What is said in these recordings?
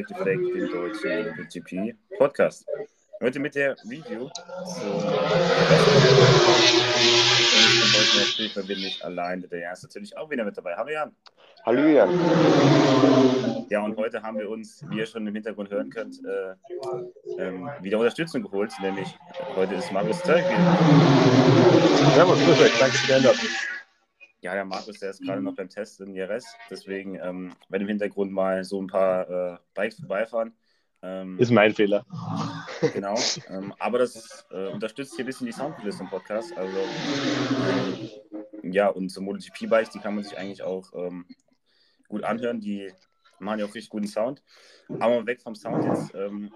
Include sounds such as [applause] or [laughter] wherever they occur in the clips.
Active Fake, dem deutschen GP Podcast. Heute mit der Review zum natürlich verbindlich allein. Der Jan ist natürlich auch wieder mit dabei. Hallo Jan. Hallo Jan. Ja, und heute haben wir uns, wie ihr schon im Hintergrund hören könnt, äh, ähm, wieder Unterstützung geholt. Nämlich heute ist Markus Zeug wieder. Servus, grüß euch. Danke für die Einladung. Ja, der Markus, der ist gerade noch beim Test in IRS. Deswegen, ähm, wenn im Hintergrund mal so ein paar äh, Bikes vorbeifahren. Ähm, ist mein Fehler. Genau. Ähm, aber das äh, unterstützt hier ein bisschen die Soundkulisse im Podcast. Also, ähm, ja, und so MotoGP-Bikes, die kann man sich eigentlich auch ähm, gut anhören. Die machen ja auch richtig guten Sound. Aber weg vom Sound jetzt. Ähm,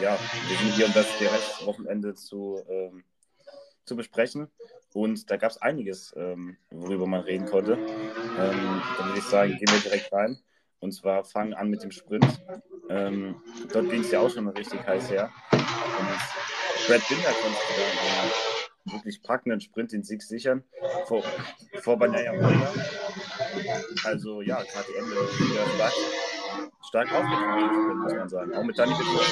ja, wir sind hier, um das DRS-Wochenende zu, ähm, zu besprechen. Und da gab es einiges, ähm, worüber man reden konnte. Ähm, dann würde ich sagen, gehen wir direkt rein. Und zwar fangen an mit dem Sprint. Ähm, dort ging es ja auch schon richtig heiß her. Und Brad Binder konnte da einen wirklich packenden Sprint den Sieg sichern vor, vor Banaya Mola. Also ja, KTM wieder stark, stark aufgetreten, muss man sagen. Auch mit Dani Petrov.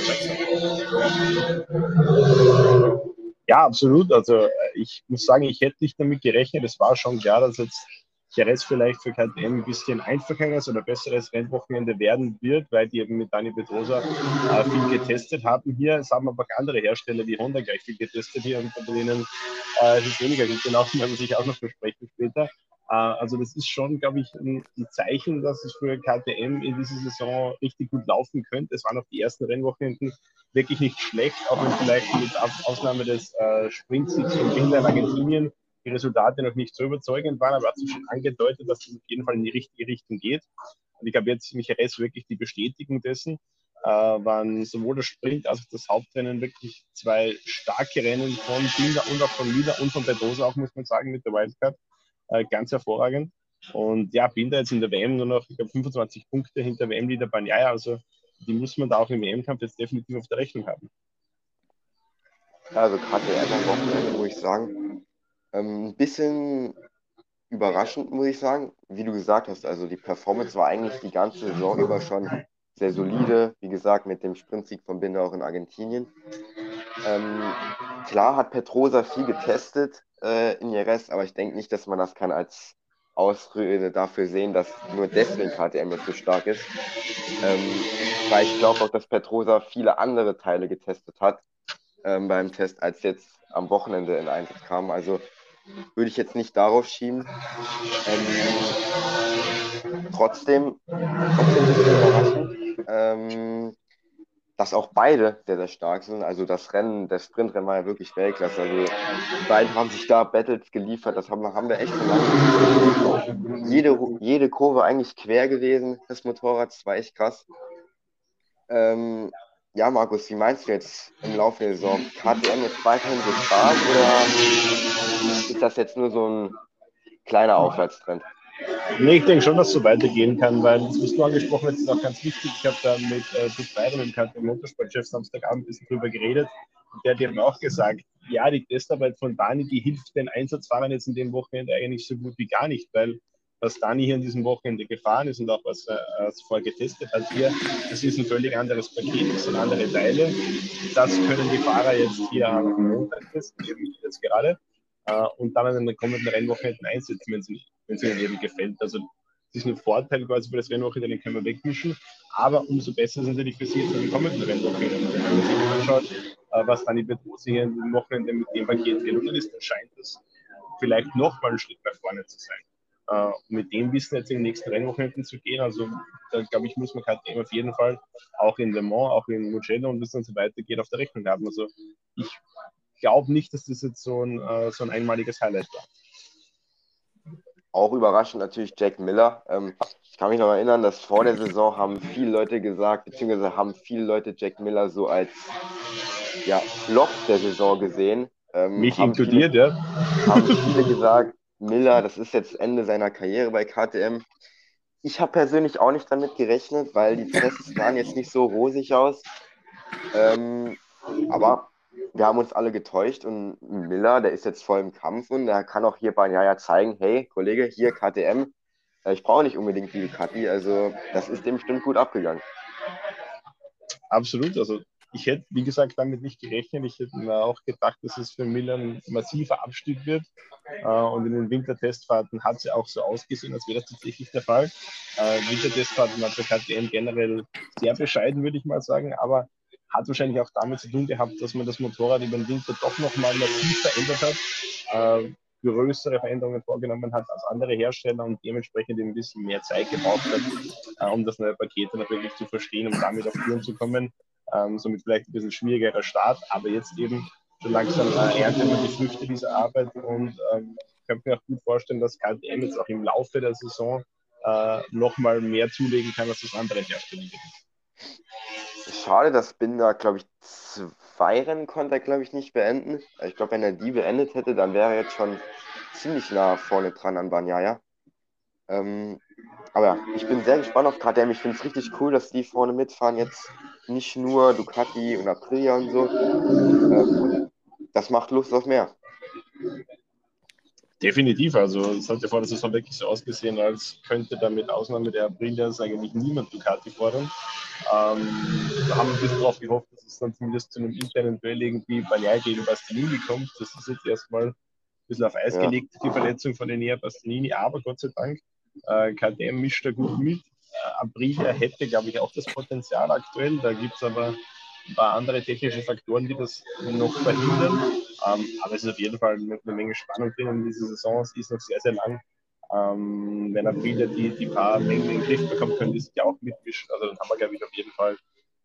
Ja, absolut. Also äh, ich muss sagen, ich hätte nicht damit gerechnet. Es war schon klar, dass jetzt Rest vielleicht für KTM ein bisschen einfacheres oder besseres Rennwochenende werden wird, weil die eben mit Dani Pedrosa äh, viel getestet haben hier. Es haben aber auch andere Hersteller wie Honda gleich viel getestet hier und bei denen äh, ist es weniger gut gelaufen, werden wir sich auch noch besprechen später. Äh, also das ist schon, glaube ich, ein, Zeichen, dass es für KTM in dieser Saison richtig gut laufen könnte. Es waren auch die ersten Rennwochenenden wirklich nicht schlecht, auch wenn vielleicht mit Ausnahme des äh, Sprintsiegs von Binder in Argentinien die Resultate noch nicht so überzeugend waren, aber hat sich schon angedeutet, dass es auf jeden Fall in die richtige Richtung geht. Und ich glaube, jetzt Michael wirklich die Bestätigung dessen, äh, waren sowohl der Sprint als auch das Hauptrennen wirklich zwei starke Rennen von Binder und auch von Lieder und von Pedrosa auch, muss man sagen, mit der Wildcard. Äh, ganz hervorragend. Und ja, Binder jetzt in der WM nur noch, ich glaube, 25 Punkte hinter WM-Leader Banyaya. Also die muss man da auch im EM-Kampf jetzt definitiv auf der Rechnung haben. Also gerade der am Wochenende, muss ich sagen, ähm, ein bisschen überraschend, muss ich sagen. Wie du gesagt hast, also die Performance war eigentlich die ganze Saison über schon sehr solide. Wie gesagt, mit dem Sprintsieg von Binder auch in Argentinien. Ähm, klar hat Petrosa viel getestet äh, in Jerez, aber ich denke nicht, dass man das kann als Ausrede dafür sehen, dass nur deswegen KTM jetzt so stark ist. Ähm, weil ich glaube auch, dass Petrosa viele andere Teile getestet hat ähm, beim Test, als jetzt am Wochenende in Einsatz kam. Also würde ich jetzt nicht darauf schieben. Ähm, trotzdem, trotzdem ist es überraschend. Dass auch beide sehr, sehr stark sind. Also das Rennen, der Sprintrennen war ja wirklich Weltklasse. Also die beiden haben sich da Battles geliefert. Das haben, haben wir echt lange. Jede, jede Kurve eigentlich quer gewesen, das Motorrad. Das war echt krass. Ähm, ja, Markus, wie meinst du jetzt im Laufe der Saison? KTM jetzt weiterhin so stark oder ist das jetzt nur so ein kleiner Aufwärtstrend? Nee, ich denke schon, dass es so weitergehen kann, weil das, was du angesprochen hast, ist auch ganz wichtig. Ich habe da mit äh, Dick Byron, dem Motorsportchef, Samstagabend ein bisschen drüber geredet. Und der hat eben auch gesagt, ja, die Testarbeit von Dani, die hilft den Einsatzfahrern jetzt in dem Wochenende eigentlich so gut wie gar nicht, weil was Dani hier in diesem Wochenende gefahren ist und auch was er äh, vorher getestet hat hier, das ist ein völlig anderes Paket, das sind andere Teile. Das können die Fahrer jetzt hier am Montag testen, eben jetzt gerade, äh, und dann in den kommenden Rennwochenenden einsetzen, wenn sie nicht wenn es ihnen eben gefällt. Also das ist ein Vorteil quasi für das Rennwochenende, den können wir wegmischen. Aber umso besser ist natürlich für Sie jetzt in den kommenden Rennwochenende. Wenn man sich anschaut, äh, was dann die hier den Wochenende mit dem Paket gelungen ist, dann scheint das vielleicht nochmal einen Schritt nach vorne zu sein. Uh, mit dem Wissen jetzt in den nächsten Rennwochenenden zu gehen. Also da glaube ich, muss man KTM auf jeden Fall auch in Le Mans, auch in Mugello und das dann so weitergeht auf der Rechnung haben. Also ich glaube nicht, dass das jetzt so ein, uh, so ein einmaliges Highlight war. Auch überraschend natürlich Jack Miller. Ähm, ich kann mich noch erinnern, dass vor der Saison haben viele Leute gesagt, beziehungsweise haben viele Leute Jack Miller so als ja, Flop der Saison gesehen. Ähm, Mich inkludiert, ja. Haben viele gesagt, Miller, das ist jetzt Ende seiner Karriere bei KTM. Ich habe persönlich auch nicht damit gerechnet, weil die Tests sahen jetzt nicht so rosig aus. Ähm, aber wir haben uns alle getäuscht und Miller, der ist jetzt voll im Kampf und der kann auch hier bei Jaja zeigen, hey, Kollege, hier KTM, äh, ich brauche nicht unbedingt die Ducati, also das ist dem bestimmt gut abgegangen. absolut. Also ich hätte, wie gesagt, damit nicht gerechnet. Ich hätte mir auch gedacht, dass es für Miller ein massiver Abstieg wird. Äh, und in den Wintertestfahrten hat es ja auch so ausgesehen, als wäre das tatsächlich der Fall. Äh, Wintertestfahrten hat der KTM generell sehr bescheiden, würde ich mal sagen, aber hat wahrscheinlich auch damit zu tun gehabt, dass man das Motorrad über den Winter doch nochmal massiv verändert hat. Äh, größere Veränderungen vorgenommen hat als andere Hersteller und dementsprechend ein bisschen mehr Zeit gebraucht hat, äh, um das neue Paket natürlich zu verstehen, um damit auf Touren zu kommen. Ähm, somit vielleicht ein bisschen schwierigerer Start, aber jetzt eben so langsam äh, erntet man die Früchte dieser Arbeit und ähm, könnte mir auch gut vorstellen, dass KTM jetzt auch im Laufe der Saison äh, nochmal mehr zulegen kann, als das andere Hersteller Schade, dass Binder, glaube ich, zwei Rennen konnte er, glaube ich, nicht beenden. Ich glaube, wenn er die beendet hätte, dann wäre er jetzt schon ziemlich nah vorne dran an Banyaya. Ähm, aber ja, ich bin sehr gespannt auf KTM. Ich finde es richtig cool, dass die vorne mitfahren. Jetzt nicht nur Ducati und Aprilia und so. Ähm, das macht Lust auf mehr. Definitiv. Also es hat ja vor der Saison wirklich so ausgesehen, als könnte da mit Ausnahme der Aprilia eigentlich niemand Ducati fordern. Ähm, da haben wir ein bisschen darauf gehofft, dass es dann zumindest zu einem internen Duell irgendwie Bagnai gegen Bastianini kommt. Das ist jetzt erstmal ein bisschen auf Eis ja. gelegt, die Verletzung von Enea Bastianini, aber Gott sei Dank, äh, KTM mischt da gut mit. Äh, Aprilia hätte, glaube ich, auch das Potenzial aktuell. Da gibt es aber ein paar andere technische Faktoren, die das noch verhindern. Ähm, aber es ist auf jeden Fall eine, eine Menge Spannung drin in dieser Saison. Es ist noch sehr, sehr lang. Ähm, wenn er wieder die, die paar Mengen in den Griff bekommt, können die sich ja auch mitmischen. Also dann haben wir, glaube ich, auf jeden Fall,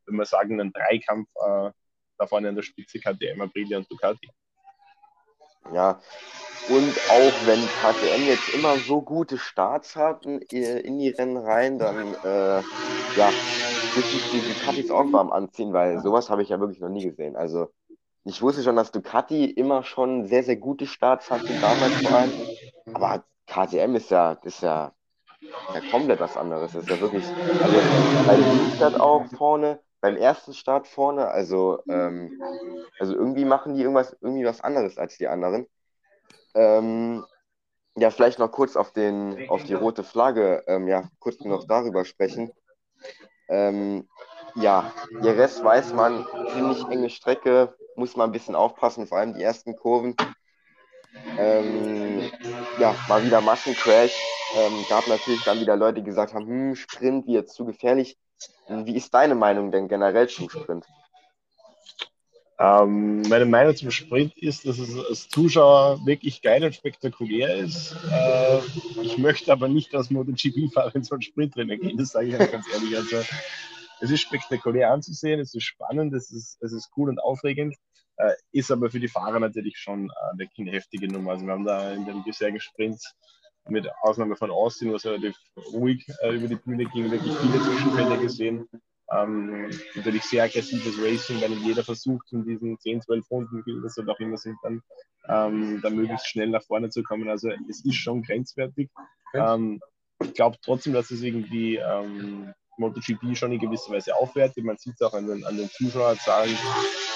wenn wir sagen, einen Dreikampf äh, da vorne an der Spitze KTM, Aprilia und Ducati. Ja, und auch wenn KTM jetzt immer so gute Starts hat in die Rennen rein, dann äh, ja, muss ich die Ducatis auch warm anziehen, weil sowas habe ich ja wirklich noch nie gesehen. Also ich wusste schon, dass Ducati immer schon sehr, sehr gute Starts hatte, damals vor allem. Aber KTM ist ja, ist ja, ja komplett was anderes. Das ist ja wirklich, also bei Liebstadt auch vorne, beim ersten Start vorne, also, ähm, also irgendwie machen die irgendwas, irgendwie was anderes als die anderen. Ähm, ja, vielleicht noch kurz auf, den, auf die rote Flagge, ähm, ja, kurz noch darüber sprechen. Ähm, ja, Jerez weiß man, ziemlich enge Strecke, muss man ein bisschen aufpassen, vor allem die ersten Kurven. Ähm, ja, mal wieder Massencrash. Ähm, gab natürlich dann wieder Leute, die gesagt haben, hm, Sprint wird zu gefährlich. Wie ist deine Meinung denn generell zum Sprint? Ähm, meine Meinung zum Sprint ist, dass es als Zuschauer wirklich geil und spektakulär ist. Äh, ich möchte aber nicht als MotoGP-Fahrer in so ein Sprintrennen gehen, das sage ich ganz ehrlich. Also, es ist spektakulär anzusehen, es ist spannend, es ist, es ist cool und aufregend. Äh, ist aber für die Fahrer natürlich schon äh, eine heftige Nummer. Also wir haben da in den bisherigen Sprints mit Ausnahme von Austin, was relativ ruhig äh, über die Bühne ging, wirklich viele Zwischenfälle gesehen. Ähm, natürlich sehr aggressives Racing, weil jeder versucht, in diesen 10, 12 Runden, wie das halt auch immer sind, dann, ähm, dann möglichst schnell nach vorne zu kommen. Also es ist schon grenzwertig. Ähm, ich glaube trotzdem, dass es irgendwie ähm, MotoGP schon in gewisser Weise aufwertet. Man sieht es auch an den, an den Zuschauerzahlen,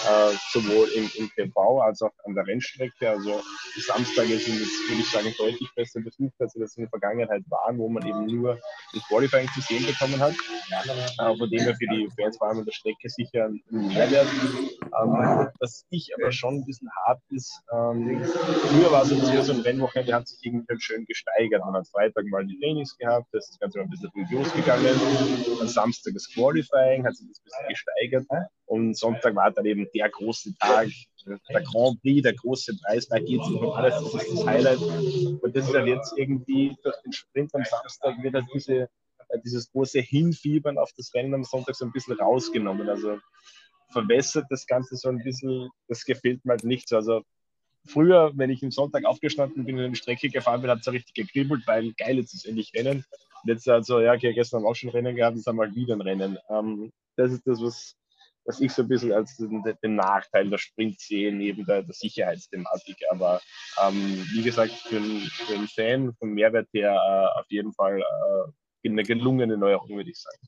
äh, sowohl im, im TV als auch an der Rennstrecke. Also die Samstage sind jetzt, würde ich sagen, deutlich besser besucht, als sie das in der Vergangenheit waren, wo man eben nur das Qualifying zu sehen bekommen hat. Äh, von dem her für die Fans vor allem an der Strecke sicher ein Mehrwert. Ähm, was ich aber schon ein bisschen hart ist, ähm, früher war es jetzt so ein Rennwochenende, hat sich irgendwie schön gesteigert. Man hat Freitag mal die Trainings gehabt, das ist das Ganze mal ein bisschen losgegangen. Am Samstag das Qualifying, hat sich das ein bisschen gesteigert. Und Sonntag war dann eben der große Tag, der Grand Prix, der große Preis, da geht es um alles, das ist das Highlight. Und das ist halt jetzt irgendwie durch den Sprint am Samstag wird diese, äh, dieses große Hinfiebern auf das Rennen am Sonntag so ein bisschen rausgenommen. Also verwässert das Ganze so ein bisschen, das gefällt mir halt nicht so. Also früher, wenn ich am Sonntag aufgestanden bin und in die Strecke gefahren bin, hat es so richtig gekribbelt, weil geil, jetzt ist endlich Rennen. Und jetzt also, ja, okay, gestern haben wir auch schon Rennen gehabt, jetzt haben wir halt wieder ein Rennen. Ähm, das ist das, was, was ich so ein bisschen als den, den Nachteil der Sprint sehe, neben der, der Sicherheitsthematik. Aber ähm, wie gesagt, für, einen Fan vom Mehrwert her äh, auf jeden Fall äh, eine gelungene Neuerung, würde ich sagen.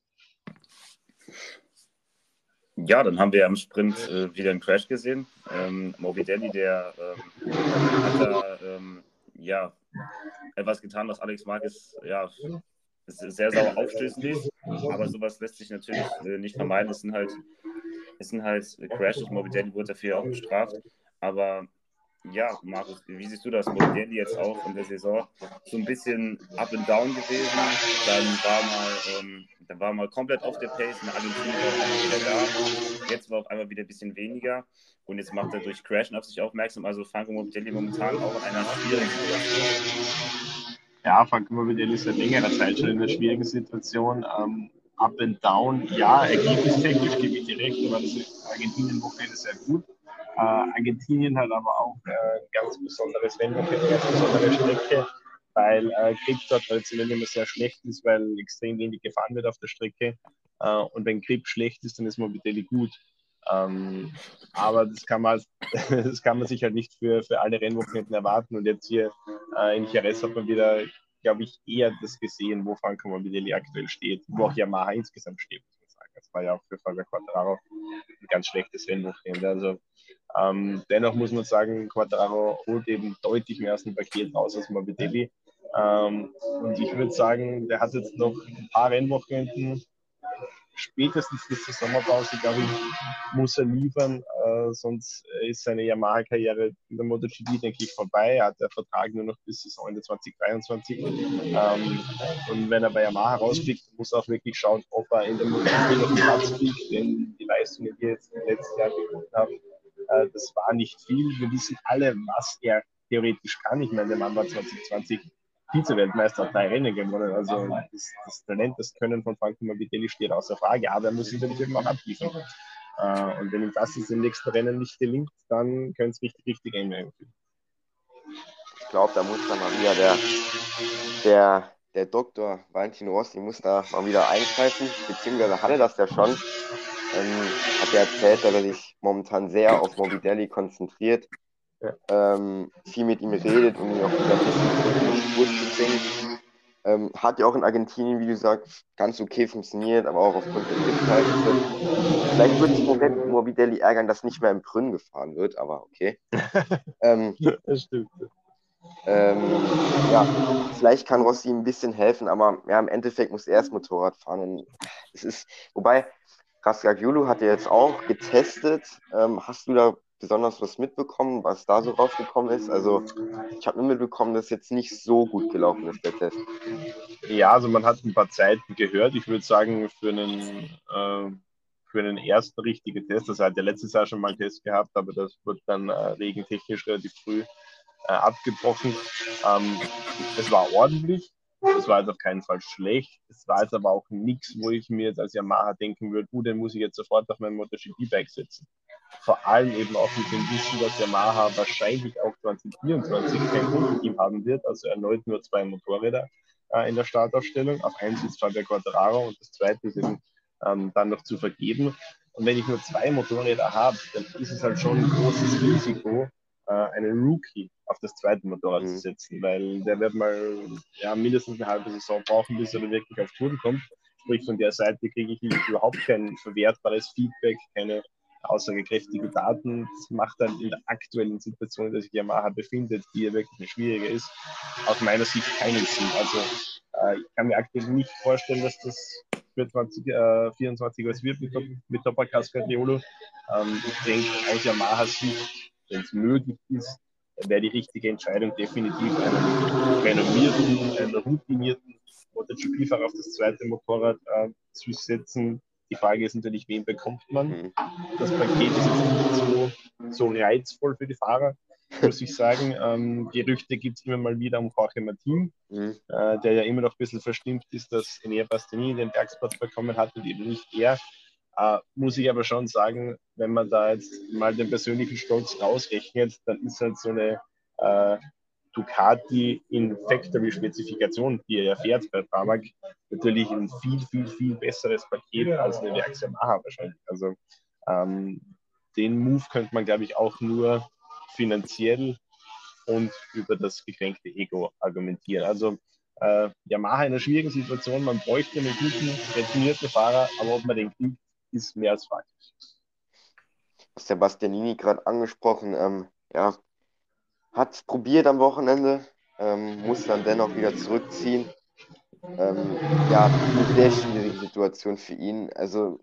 Ja, dann haben wir am Sprint äh, wieder einen Crash gesehen. Ähm, Morbidelli, der ähm, hat da ähm, ja, etwas getan, was Alex Marquez ja, sehr sauer aufstößen ließ. Aber sowas lässt sich natürlich äh, nicht vermeiden. Es sind halt es sind halt Crashes, Morbidelli wurde dafür auch bestraft, aber ja, Markus, wie siehst du das? Morbidelli jetzt auch in der Saison so ein bisschen up and down gewesen. Dann war mal, ähm, dann war mal komplett auf der Pace, in Argentinien war wieder da. Jetzt war auf einmal wieder ein bisschen weniger. Und jetzt macht er durch Crashen auf sich aufmerksam. Also Franco Morbidelli momentan auch in einer schwierigen Situation. Ja, Franco Morbidelli ist seit längerer Zeit schon in einer schwierigen Situation. Ähm, up and down, ja, ergebnistechnisch gebe ich dir recht, aber das Argentinien-Wochenende sehr gut. Äh, Argentinien hat aber auch äh, ein ganz besonderes Rennen, eine besondere Strecke, weil äh, Grip dort traditionell immer sehr schlecht ist, weil extrem wenig gefahren wird auf der Strecke. Äh, und wenn Grip schlecht ist, dann ist Morbidelli gut. Ähm, aber das kann, man, [laughs] das kann man sich halt nicht für, für alle Rennwochenenden erwarten. Und jetzt hier äh, in Jerez hat man wieder, glaube ich, eher das gesehen, wo Franco Morbidelli aktuell steht, wo auch Yamaha insgesamt steht, muss man sagen. Das war ja auch für Fabio Quattraro ein ganz schlechtes Rennwochenende. Also ähm, dennoch muss man sagen, Quattraro holt eben deutlich mehr aus dem Paket raus als Morbidelli. Ähm, und ich würde sagen, der hat jetzt noch ein paar Rennwochenenden. Spätestens bis zur Sommerpause, glaube ich, muss er liefern. Äh, sonst ist seine Yamaha-Karriere in der MotoGP, denke ich, vorbei. Er hat der Vertrag nur noch bis Saison Ende 2023. Ähm, und wenn er bei Yamaha rausfliegt, muss er auch wirklich schauen, ob er in der MotoGP noch Platz kriegt. Denn die Leistungen, die er jetzt im letzten Jahr geboten haben, äh, das war nicht viel. Wir wissen alle, was er theoretisch kann. Ich meine, der Mann war 2020 Vize-Weltmeister, drei Rennen gewonnen. Also das, das, Talent, das Können von Franco Morbidelli steht außer Frage, aber er muss sich natürlich eben auch abliefern. Äh, und wenn ihm das jetzt im nächsten Rennen nicht gelingt, dann könnte es richtig, richtig eng werden. Ich glaube, da muss dann mal wieder der, der, der Doktor Valentin Rossi muss da mal wieder eingreifen, beziehungsweise hatte das ja schon ähm, hat er erzählt, dass er sich momentan sehr auf Morbidelli konzentriert, ja. ähm, viel mit ihm redet, um ihn auch die Spur zu bringen. Ähm, hat ja auch in Argentinien, wie du sagst, ganz okay funktioniert, aber auch aufgrund der Drittverhältnisse. Vielleicht wird sich Moment Morbidelli ärgern, dass nicht mehr im Brünn gefahren wird, aber okay. [laughs] ähm, das stimmt. Ähm, ja, vielleicht kann Rossi ein bisschen helfen, aber ja, im Endeffekt muss er erst Motorrad fahren. Und es ist, wobei, Raskagiulu hat er jetzt auch getestet. Ähm, hast du da besonders was mitbekommen, was da so rausgekommen ist? Also ich habe nur mitbekommen, dass jetzt nicht so gut gelaufen ist, der Test. Ja, also man hat ein paar Zeiten gehört. Ich würde sagen, für einen, äh, für einen ersten richtigen Test, das hat ja letztes Jahr schon mal einen Test gehabt, aber das wird dann äh, regentechnisch relativ früh äh, abgebrochen. Ähm, es war ordentlich. Es war jetzt auf keinen Fall schlecht. Es war jetzt aber auch nichts, wo ich mir jetzt als Yamaha denken würde, uh, den muss ich jetzt sofort auf mein MotoGP-Bike setzen. Vor allem eben auch mit dem Wissen, dass Yamaha wahrscheinlich auch 2024 kein Grundteam haben wird, also erneut nur zwei Motorräder äh, in der Startaufstellung. Auf eins ist Fabio Quattraro und das zweite ist eben ähm, dann noch zu vergeben. Und wenn ich nur zwei Motorräder habe, dann ist es halt schon ein großes Risiko, äh, einen Rookie auf das zweite Motorrad mhm. zu setzen, weil der wird mal ja, mindestens eine halbe Saison brauchen, bis er wirklich auf Touren kommt. Sprich, von der Seite kriege ich überhaupt kein verwertbares Feedback, keine aussagekräftige Daten. Macht dann in der aktuellen Situation, in der sich Yamaha befindet, die ja wirklich eine schwierige ist, aus meiner Sicht keinen Sinn. Also äh, ich kann mir aktuell nicht vorstellen, dass das für 2024 äh, was wird mit, mit Topacas Catriolo. Ähm, ich denke, aus Yamahas Sicht wenn es möglich ist, wäre die richtige Entscheidung definitiv einen renommierten, einen routinierten MotoGP-Fahrer auf das zweite Motorrad äh, zu setzen. Die Frage ist natürlich, wen bekommt man? Mhm. Das Paket ist jetzt nicht so, so reizvoll für die Fahrer, muss ich sagen. Ähm, Gerüchte gibt es immer mal wieder um Jorge Martin, mhm. äh, der ja immer noch ein bisschen verstimmt ist, dass Enea Bastianini den Bergsplatz bekommen hat und eben nicht er. Äh, muss ich aber schon sagen, wenn man da jetzt mal den persönlichen Stolz rausrechnet, dann ist halt so eine äh, Ducati in Factory-Spezifikation, die er ja fährt bei Pramac, natürlich ein viel, viel, viel besseres Paket als eine Werks Yamaha wahrscheinlich. Also ähm, den Move könnte man, glaube ich, auch nur finanziell und über das gekränkte Ego argumentieren. Also äh, Yamaha in einer schwierigen Situation, man bräuchte einen guten, retournierten Fahrer, aber ob man den kriegt, ist mehr als fraglich. Was der Bastianini gerade angesprochen, ähm, ja, hat es probiert am Wochenende, ähm, muss dann dennoch wieder zurückziehen. Ähm, ja, eine sehr schwierige Situation für ihn. Also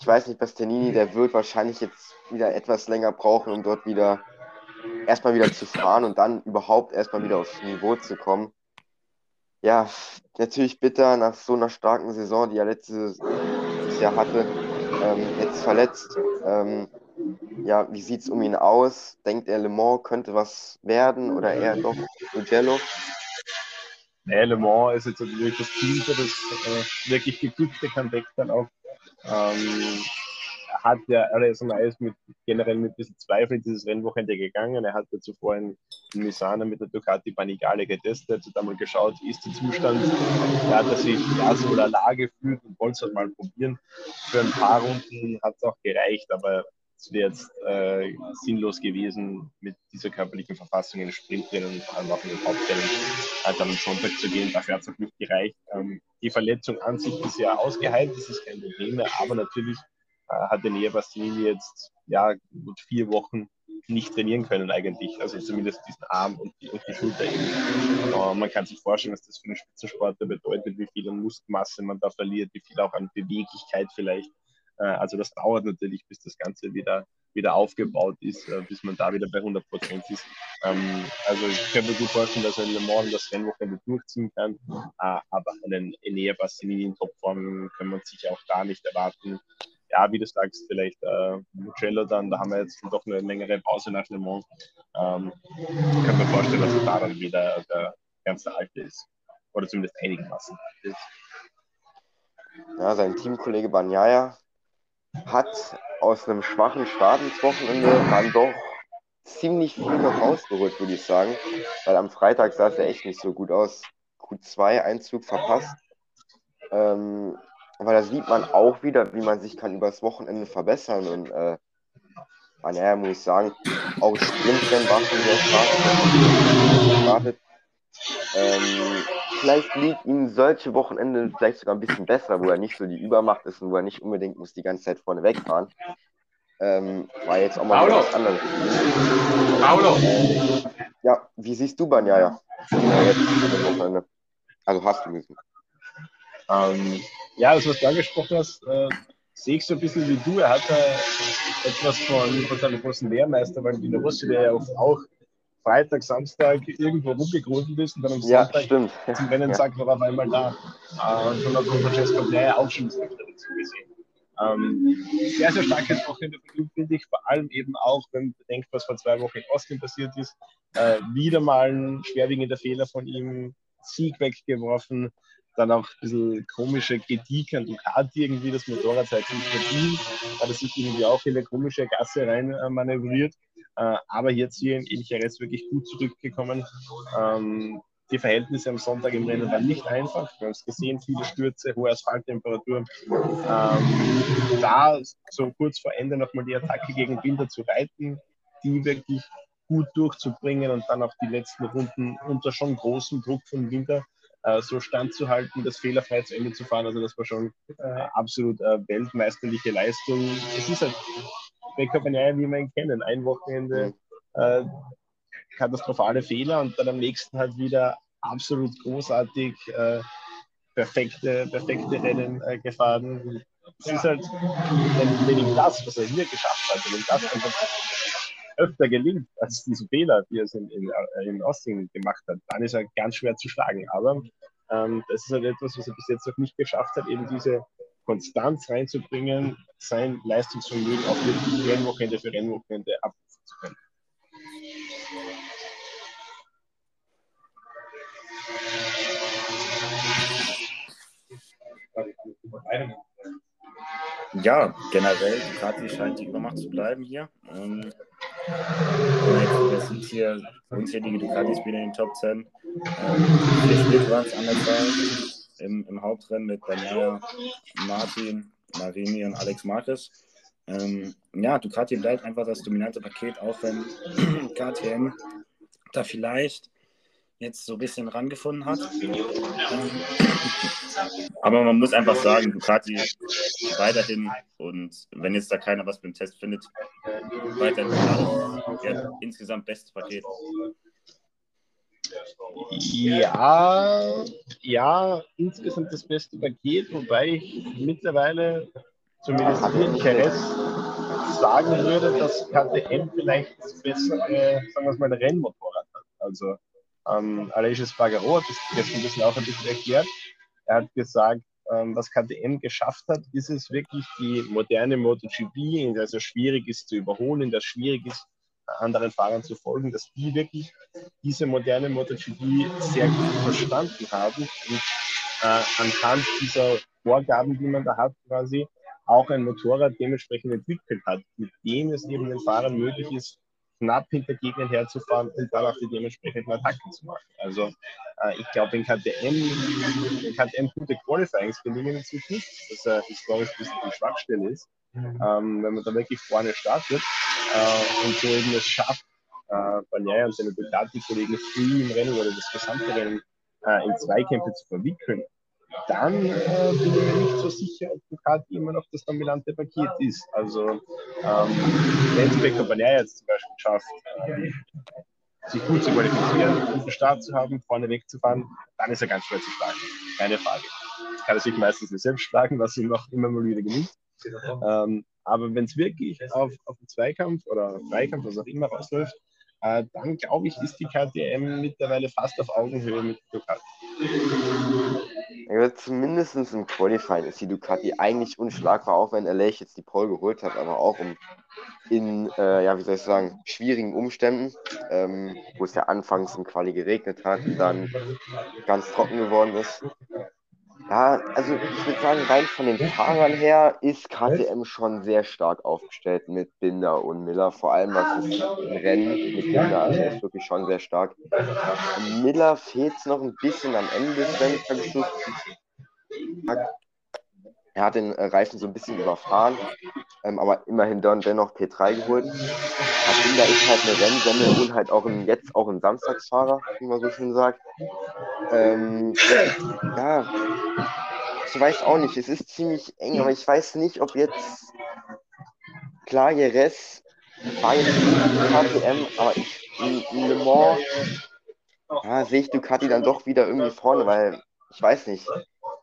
ich weiß nicht, Bastianini, der wird wahrscheinlich jetzt wieder etwas länger brauchen, um dort wieder erstmal wieder zu fahren und dann überhaupt erstmal wieder aufs Niveau zu kommen. Ja, natürlich bitter nach so einer starken Saison, die er letztes Jahr hatte, ähm, jetzt verletzt. Ähm, ja, wie sieht es um ihn aus? Denkt er, Le Mans könnte was werden oder eher doch Mugello? Nee, Le Mans ist jetzt natürlich das Team das äh, wirklich geglückte Comeback dann auch. Ähm, hat ja alles und alles mit, generell mit ein bisschen Zweifel dieses Rennwochenende gegangen. Er hatte zuvor in, Misano mit der Ducati Panigale getestet, hat einmal geschaut, wie ist der Zustand. Er hat sich ja so Lage gefühlt und wollte es halt mal probieren. Für ein paar Runden hat es auch gereicht, aber es wäre jetzt äh, sinnlos gewesen, mit dieser körperlichen Verfassung in den Sprintrennen und vor allem auch in den Hauptrennen halt am Sonntag zu gehen. Dafür hat es auch nicht gereicht. Ähm, die Verletzung an sich ist ja ausgeheilt, das ist kein Problem mehr, aber natürlich äh, hat Enea Bastianini jetzt ja gut vier Wochen nicht trainieren können eigentlich. Also zumindest diesen Arm und die, und die Schulter eben. Uh, man kann sich vorstellen, was das für einen Spitzensportler bedeutet, wie viel an Muskelmasse man da verliert, wie viel auch an Beweglichkeit vielleicht. Uh, also das dauert natürlich, bis das Ganze wieder, wieder aufgebaut ist, uh, bis man da wieder bei 100 Prozent ist. Ähm, also ich kann mir gut vorstellen, dass er in Le Mans das Rennwochenende durchziehen kann, aber einen Enea Bastianini in Topform können wir sich auch da nicht erwarten ja, wie du sagst, vielleicht äh, Mugello dann, da haben wir jetzt doch eine längere Pause nach Le Mans. Ähm, ich kann mir vorstellen, dass er da dann wieder der ganze Alte ist. Oder zumindest einigermaßen ist. Ja, sein Teamkollege Banyaya hat aus einem schwachen Start ins Wochenende dann doch ziemlich viel noch rausgeholt, würde ich sagen. Weil am Freitag sah es ja echt nicht so gut aus. Q2-Einzug verpasst. Ähm, aber da sieht man auch wieder, wie man sich kann übers Wochenende verbessern. Und äh, naja, muss ich sagen, auch Sprintrennen war schon sehr stark. Ähm, vielleicht liegt ihm solche Wochenende vielleicht sogar ein bisschen besser, wo er nicht so die Übermacht ist und wo er nicht unbedingt muss die ganze Zeit vorne wegfahren. Ähm, war jetzt auch mal Paulo. was anderes. Paulo. Ja, wie siehst du Banjaya? Also hast du müssen. Ähm, ja, das, was du angesprochen hast, äh, sehe ich so ein bisschen wie du. Er hat äh, etwas von, von seinem großen Lehrmeister, weil die Rossi, der ja oft auch Freitag, Samstag irgendwo rumgegrudelt ist und dann am ja, Sonntag stimmt. zum Rennen ja. war auf einmal da. Äh, und schon hat Francesco ja auch schon dazu gesehen. Ähm, sehr, sehr starkes Wochenende von ihm, finde ich. Vor allem eben auch, wenn man bedenkt, was vor zwei Wochen in Austin passiert ist. Äh, wieder mal ein schwerwiegender Fehler von ihm, Sieg weggeworfen dann auch ein bisschen komische Kritik an Ducati irgendwie, das Motorrad seit nicht verdient, hat er sich irgendwie auch in eine komische Gasse rein äh, manövriert. Äh, aber jetzt hier in Jerez wirklich gut zurückgekommen. Ähm, die Verhältnisse am Sonntag im Rennen waren nicht einfach. Wir haben es gesehen, viele Stürze, hohe Asphalttemperatur. Ähm, da so kurz vor Ende nochmal die Attacke gegen Winter zu reiten, die wirklich gut durchzubringen und dann auch die letzten Runden unter schon großem Druck von Winter äh, so standzuhalten, das fehlerfrei zu Ende zu fahren. Also das war schon äh, absolut äh, weltmeisterliche Leistung. Es ist halt Becker Banaya, wie wir ihn kennen. Ein Wochenende äh, katastrophale Fehler und dann am nächsten halt wieder absolut großartig äh, perfekte, perfekte Rennen äh, gefahren. Es ist halt, wenn, wenn ihm das, was er hier geschafft hat, wenn ihm das einfach öfter gelingt als diese Fehler, die er in, in, äh, in Austin gemacht hat, dann ist er ganz schwer zu schlagen. Aber ähm, das ist halt etwas, was er bis jetzt noch nicht geschafft hat, eben diese Konstanz reinzubringen, sein Leistungsvermögen auch wirklich Rennwochenende für Rennwochenende abrufen zu können. Ja, generell, Ducati scheint die Übermacht zu bleiben hier. Ähm, wir sind hier unzählige Ducatis wieder in den Top 10. Ähm, vier es an im, im Hauptrennen mit Daniela, Martin, Marini und Alex Marquez. Ähm, ja, Ducati bleibt einfach das dominante Paket, auch wenn [clears throat] KTM da vielleicht jetzt so ein bisschen rangefunden hat. Aber man muss einfach sagen, Ducati weiterhin und wenn jetzt da keiner was beim Test findet, weiterhin ja, insgesamt bestes Paket. Ja, ja, insgesamt das beste Paket, wobei ich mittlerweile zumindest hier Perez sagen würde, dass KTM vielleicht das bessere, sagen wir mal, Rennmotorrad hat. Also ähm, Aleix Spargaro hat das gestern ein bisschen auch ein bisschen erklärt. Er hat gesagt, ähm, was KTM geschafft hat, ist es wirklich die moderne MotoGP, in der es schwierig ist zu überholen, in der es schwierig ist, anderen Fahrern zu folgen, dass die wirklich diese moderne MotoGP sehr gut verstanden haben und äh, anhand dieser Vorgaben, die man da hat, quasi auch ein Motorrad dementsprechend entwickelt hat, mit dem es eben den Fahrern möglich ist, knapp hinter Gegnern herzufahren und dann auch die dementsprechenden Attacken zu machen. Also äh, ich glaube, wenn KTM, wenn KTM gute Qualifying-Bedingungen zufügt, dass er historisch ein bisschen die Schwachstelle ist, ähm, wenn man da wirklich vorne startet äh, und so eben es schafft, äh, Bagnaia und seine Ducati-Kollegen früh im Rennen oder das gesamte Rennen äh, in Zweikämpfe zu verwickeln, dann äh, bin ich mir nicht so sicher, ob Ducati immer noch das dominante Paket ist. Also ähm, wenn es Becker Bagnaia jetzt zum Beispiel schafft, äh, sich gut zu qualifizieren, einen guten Start zu haben, vorne wegzufahren, dann ist er ganz schwer zu schlagen. Keine Frage. Kann er sich meistens nicht selbst schlagen, was ihm auch immer mal wieder gelingt. Ähm, aber wenn es wirklich auf, auf den Zweikampf oder Freikampf, was auch immer, rausläuft, äh, dann glaube ich, ist die KTM mittlerweile fast auf Augenhöhe mit Ducati. Ja, zumindest im Qualifying ist die Ducati eigentlich unschlagbar, auch wenn Alech jetzt die Pole geholt hat, aber auch um, in, äh, ja, wie soll ich sagen, schwierigen Umständen, ähm, wo es ja anfangs im Quali geregnet hat, dann ganz trocken geworden ist. Ja, also ich würde sagen, rein von den Fahrern her ist KTM schon sehr stark aufgestellt mit Binder und Miller, vor allem was das Rennen mit Binder, also er ist wirklich schon sehr stark. Miller fehlt es noch ein bisschen am Ende des Rennens, er hat den Reifen so ein bisschen überfahren, ähm, aber immerhin dann dennoch P3 geholt. Binder ist halt eine Rennsemmel und halt auch ein, jetzt auch ein Samstagsfahrer, wie man so schön sagt. Ähm, ja, ich weiß auch nicht. Es ist ziemlich eng, aber ich weiß nicht, ob jetzt klar, Jerez war KTM, aber ich, Le Mans ja, sehe ich Ducati dann doch wieder irgendwie vorne, weil ich weiß nicht.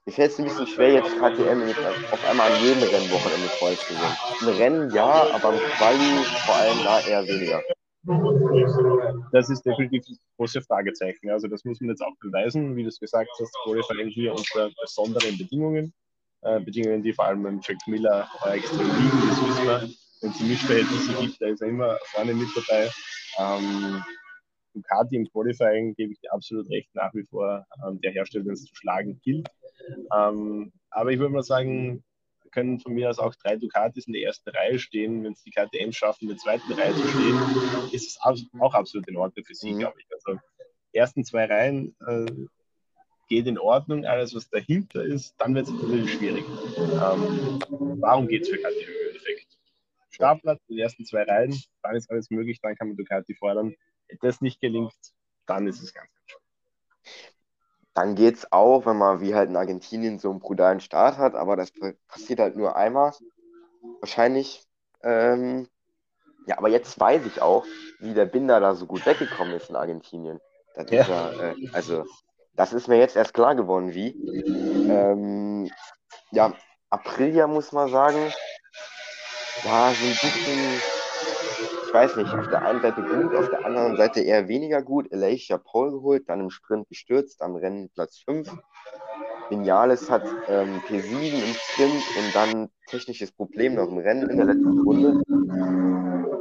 Mir fällt es ein bisschen schwer, jetzt KTM jetzt auf einmal an jedem Rennwochenende voll zu sehen. Ein Rennen ja, aber im Quali vor allem da eher weniger. Das ist definitiv das große Fragezeichen. Also das muss man jetzt auch beweisen, wie du es gesagt hast, Qualifying hier unter besonderen Bedingungen. Äh, Bedingungen, die vor allem beim Jack Miller äh, extrem liegen, das wissen wir. Wenn es Mischverhältnisse gibt, da ist er immer vorne mit dabei. Ähm, Ducati im Qualifying gebe ich dir absolut recht, nach wie vor ähm, der Hersteller, den es zu schlagen gilt. Ähm, aber ich würde mal sagen, können von mir aus auch drei Ducatis in der ersten Reihe stehen. Wenn es die KTM schaffen, in der zweiten Reihe zu stehen, ist es auch absolut in Ordnung für sie, mhm. glaube ich. Also ersten zwei Reihen äh, geht in Ordnung. Alles, was dahinter ist, dann wird es natürlich schwierig. Ähm, warum geht es für KTM im Endeffekt? Startplatz, die ersten zwei Reihen, dann ist alles möglich, dann kann man Ducati fordern. Wenn das nicht gelingt, dann ist es ganz, ganz schön dann geht es auch, wenn man wie halt in Argentinien so einen brutalen Start hat, aber das passiert halt nur einmal. Wahrscheinlich. Ähm, ja, aber jetzt weiß ich auch, wie der Binder da so gut weggekommen ist in Argentinien. Das ja. ja äh, also, das ist mir jetzt erst klar geworden, wie. Ähm, ja, Aprilia muss man sagen, ja, so ein bisschen weiß nicht, auf der einen Seite gut, auf der anderen Seite eher weniger gut. Elijah Paul geholt, dann im Sprint gestürzt, am Rennen Platz 5. Vinales hat ähm, P7 im Sprint und dann technisches Problem noch im Rennen in der letzten Runde.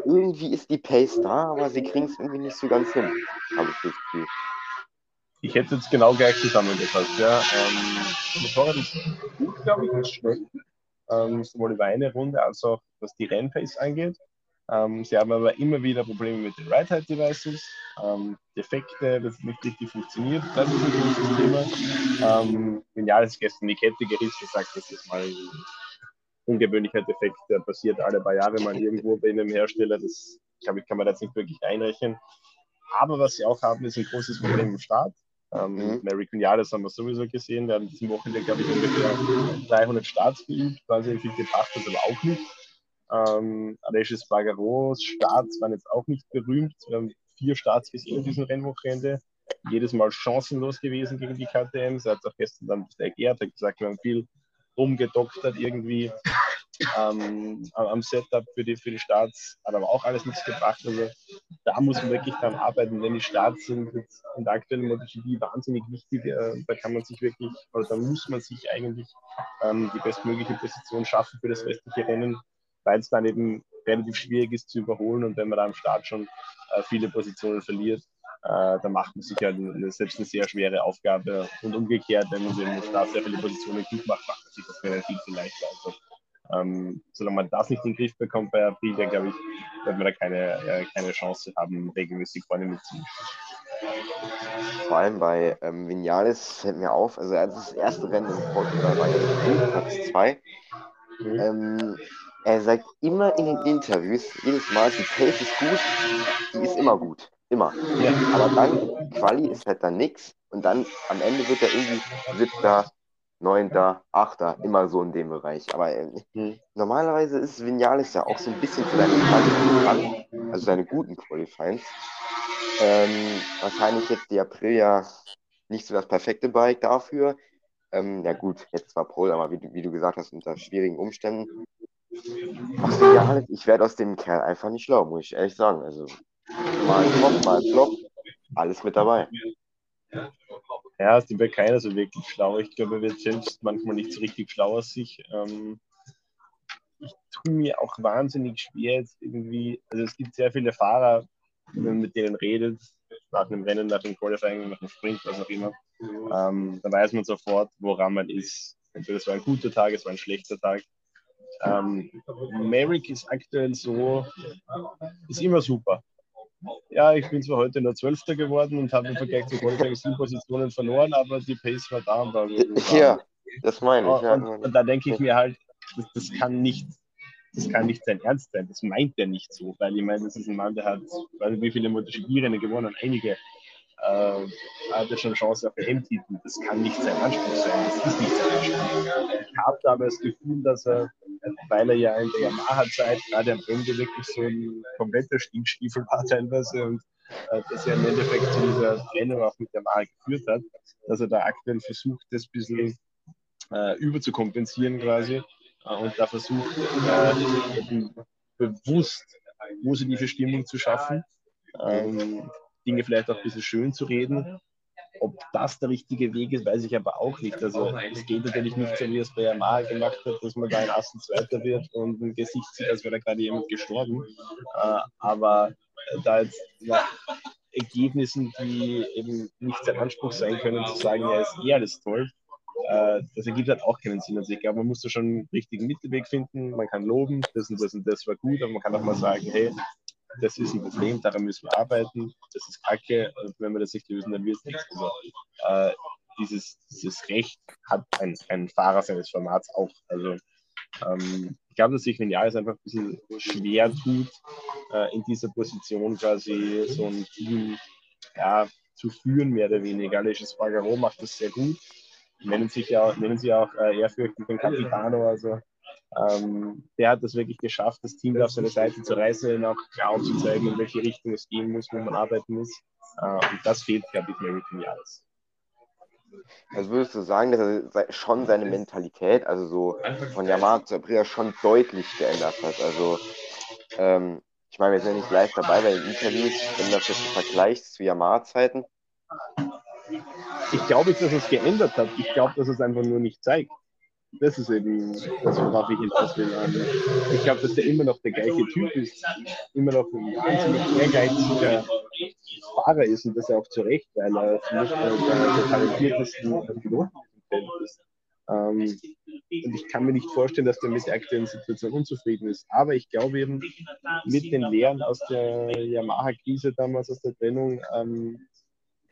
Irgendwie ist die Pace da, aber sie kriegen es irgendwie nicht so ganz hin, habe ich das Gefühl. Ich hätte jetzt genau gleich zusammengefasst. Ja. Ähm, Motorrad ist gut, glaube ich, ist schnell. Ähm, sowohl über eine Runde als auch was die Rennpace angeht. Ähm, sie haben aber immer wieder Probleme mit den Right-Height-Devices, ähm, Defekte, das nicht richtig funktioniert. Das ist ein großes Thema. Ähm, genial ist gestern die Kette gerissen, sagt, das ist mal ein ungewöhnlicher Defekt, der passiert alle paar Jahre mal irgendwo bei einem Hersteller. Das glaube ich, kann man jetzt nicht wirklich einrechnen. Aber was sie auch haben, ist ein großes Problem im Start. Ähm, mhm. Mary Cunales haben wir sowieso gesehen. Der hat in diesem Wochenende, glaube ich, ungefähr 300 Starts geübt, quasi in viel gebracht, das aber auch nicht. Ähm, Alexis Bagaros Starts waren jetzt auch nicht berühmt. Wir haben vier Starts gesehen in diesem Rennwochenende. Jedes Mal chancenlos gewesen gegen die KTM. Sie hat auch gestern dann erklärt, hat gesagt, wir haben viel rumgedoktert irgendwie. ähm, am Setup für die, für die Starts, hat aber auch alles nichts gebracht. Also da muss man wirklich dran arbeiten, denn die Starts sind in der aktuellen MotoGP wahnsinnig wichtig. Äh, da kann man sich wirklich, oder da muss man sich eigentlich ähm, die bestmögliche Position schaffen für das restliche Rennen, weil es dann eben relativ schwierig ist zu überholen und wenn man da am Start schon äh, viele Positionen verliert, äh, da macht man sich halt eine, selbst eine sehr schwere Aufgabe und umgekehrt, wenn man im Start sehr viele Positionen gut macht, macht man sich das relativ viel leichter. Also ähm, solange man das nicht in den Griff bekommt bei April, dann glaube ich, wird man da keine, äh, keine Chance haben, regelmäßig vorne mitzunehmen. Vor allem bei ähm, Vinales fällt mir auf, also als das erste Rennen in Portugal war ja Platz 2. Mhm. Ähm, er sagt immer in den Interviews, jedes Mal, die Pace ist gut, die ist immer gut. Immer. Ja. Aber dann, Quali ist halt dann nix und dann am Ende wird er irgendwie siebter, Neunter, Achter, immer so in dem Bereich. Aber äh, hm. normalerweise ist Vinales ja auch so ein bisschen für seine Qualifying also seine guten Qualifyings. Ähm, wahrscheinlich jetzt die April ja nicht so das perfekte Bike dafür. Ähm, ja gut, jetzt zwar Pole, aber wie, wie, du gesagt hast, unter schwierigen Umständen. Ach, Vinales, ich werde aus dem Kerl einfach nicht schlau, muss ich ehrlich sagen. Also mal Flop, mal Flop, alles mit dabei ja, ist dem keiner so wirklich schlau. Ich glaube, er wird selbst manchmal nicht so richtig schlau aus sich. Ähm, ich tue mir auch wahnsinnig schwer jetzt irgendwie, also es gibt sehr viele Fahrer, wenn man mit denen redet, nach einem Rennen, nach dem Qualifying, nach dem Sprint, was auch immer, ähm, da weiß man sofort, woran man ist. Entweder es war ein guter Tag, es war ein schlechter Tag. Ähm, Merrick ist aktuell so, ist immer super ja, ich bin zwar heute nur Zwölfter geworden und habe im Vergleich zu Qualifying sieben Positionen verloren, aber die Pace war da. Und war ja, das meine ich. Ja. Und, und, da denke ich mir halt, das, das, kann nicht, das kann nicht sein Ernst sein. Das meint er nicht so, weil ich meine, das ist ein Mann, der hat, weiß nicht, wie viele MotoGP-Rennen gewonnen, einige. Äh, hat er schon Chance auf WM-Titel. Das kann nicht sein Anspruch sein. Das ist nicht sein Anspruch. Ich habe aber das Gefühl, dass er weil er ja in der Yamaha-Zeit gerade am Ende wirklich so ein kompletter Stinkstiefel war teilweise und äh, dass er im Endeffekt zu dieser Trennung auch mit Yamaha geführt hat, dass er da aktuell versucht, das ein bisschen äh, überzukompensieren quasi äh, und da versucht, äh, bewusst positive Stimmung zu schaffen, ähm, Dinge vielleicht auch ein bisschen schön zu reden ob das der richtige Weg ist, weiß ich aber auch nicht. Also es geht natürlich nicht so, wie es bei Yamaha gemacht hat, dass man da in Assen Zweiter wird und ein Gesicht sieht, als wäre da gerade jemand gestorben. Äh, aber da jetzt nach Ergebnissen, die eben nicht sein Anspruch sein können, zu sagen, ja, ist eh alles toll, äh, das ergibt halt auch keinen Sinn. Also ich glaube, man muss da schon einen richtigen Mittelweg finden. Man kann loben, das und das und das war gut, aber man kann auch mal sagen, hey, das ist ein Problem, daran müssen wir arbeiten, das ist kacke, und wenn wir das nicht lösen, dann wird es nichts. Also, äh, dieses, dieses Recht hat ein, ein Fahrer seines Formats auch. Also ähm, ich glaube, dass sich Vinales einfach ein bisschen schwer tut, äh, in dieser Position quasi so ein Team ja, zu führen, mehr oder weniger. Aleix Spargaro macht das sehr gut. Nennen, sich ja, nennen sie auch äh, ehrfürchtig den Capitano, also ähm, der hat das wirklich geschafft, das Team auf seine Seite zu reißen, auch klar aufzuzeigen, in welche Richtung es gehen muss, wo man arbeiten muss. Äh, und das fehlt, glaube ich, Mary Jahres. Also würdest du sagen, dass er schon seine Mentalität, also so von Yamaha zu Aprilia, schon deutlich geändert hat? Also, ähm, ich meine, wir sind ja nicht live dabei bei den Interviews, wenn du das jetzt vergleichst zu Yamaha-Zeiten. Ich glaube nicht, dass es geändert hat. Ich glaube, dass es einfach nur nicht zeigt das ist eben das, worauf ich hinaus will. Ich glaube, dass der immer noch der gleiche Typ ist, immer noch ein wahnsinnig ehrgeiziger Fahrer ist und das auch zu Recht, weil er für mich der, der talentiertesten Piloten ist. Ähm, und ich kann mir nicht vorstellen, dass der mit der aktuellen Situation unzufrieden ist. Aber ich glaube eben, mit den Lehren aus der Yamaha-Krise damals, aus der Trennung, ähm,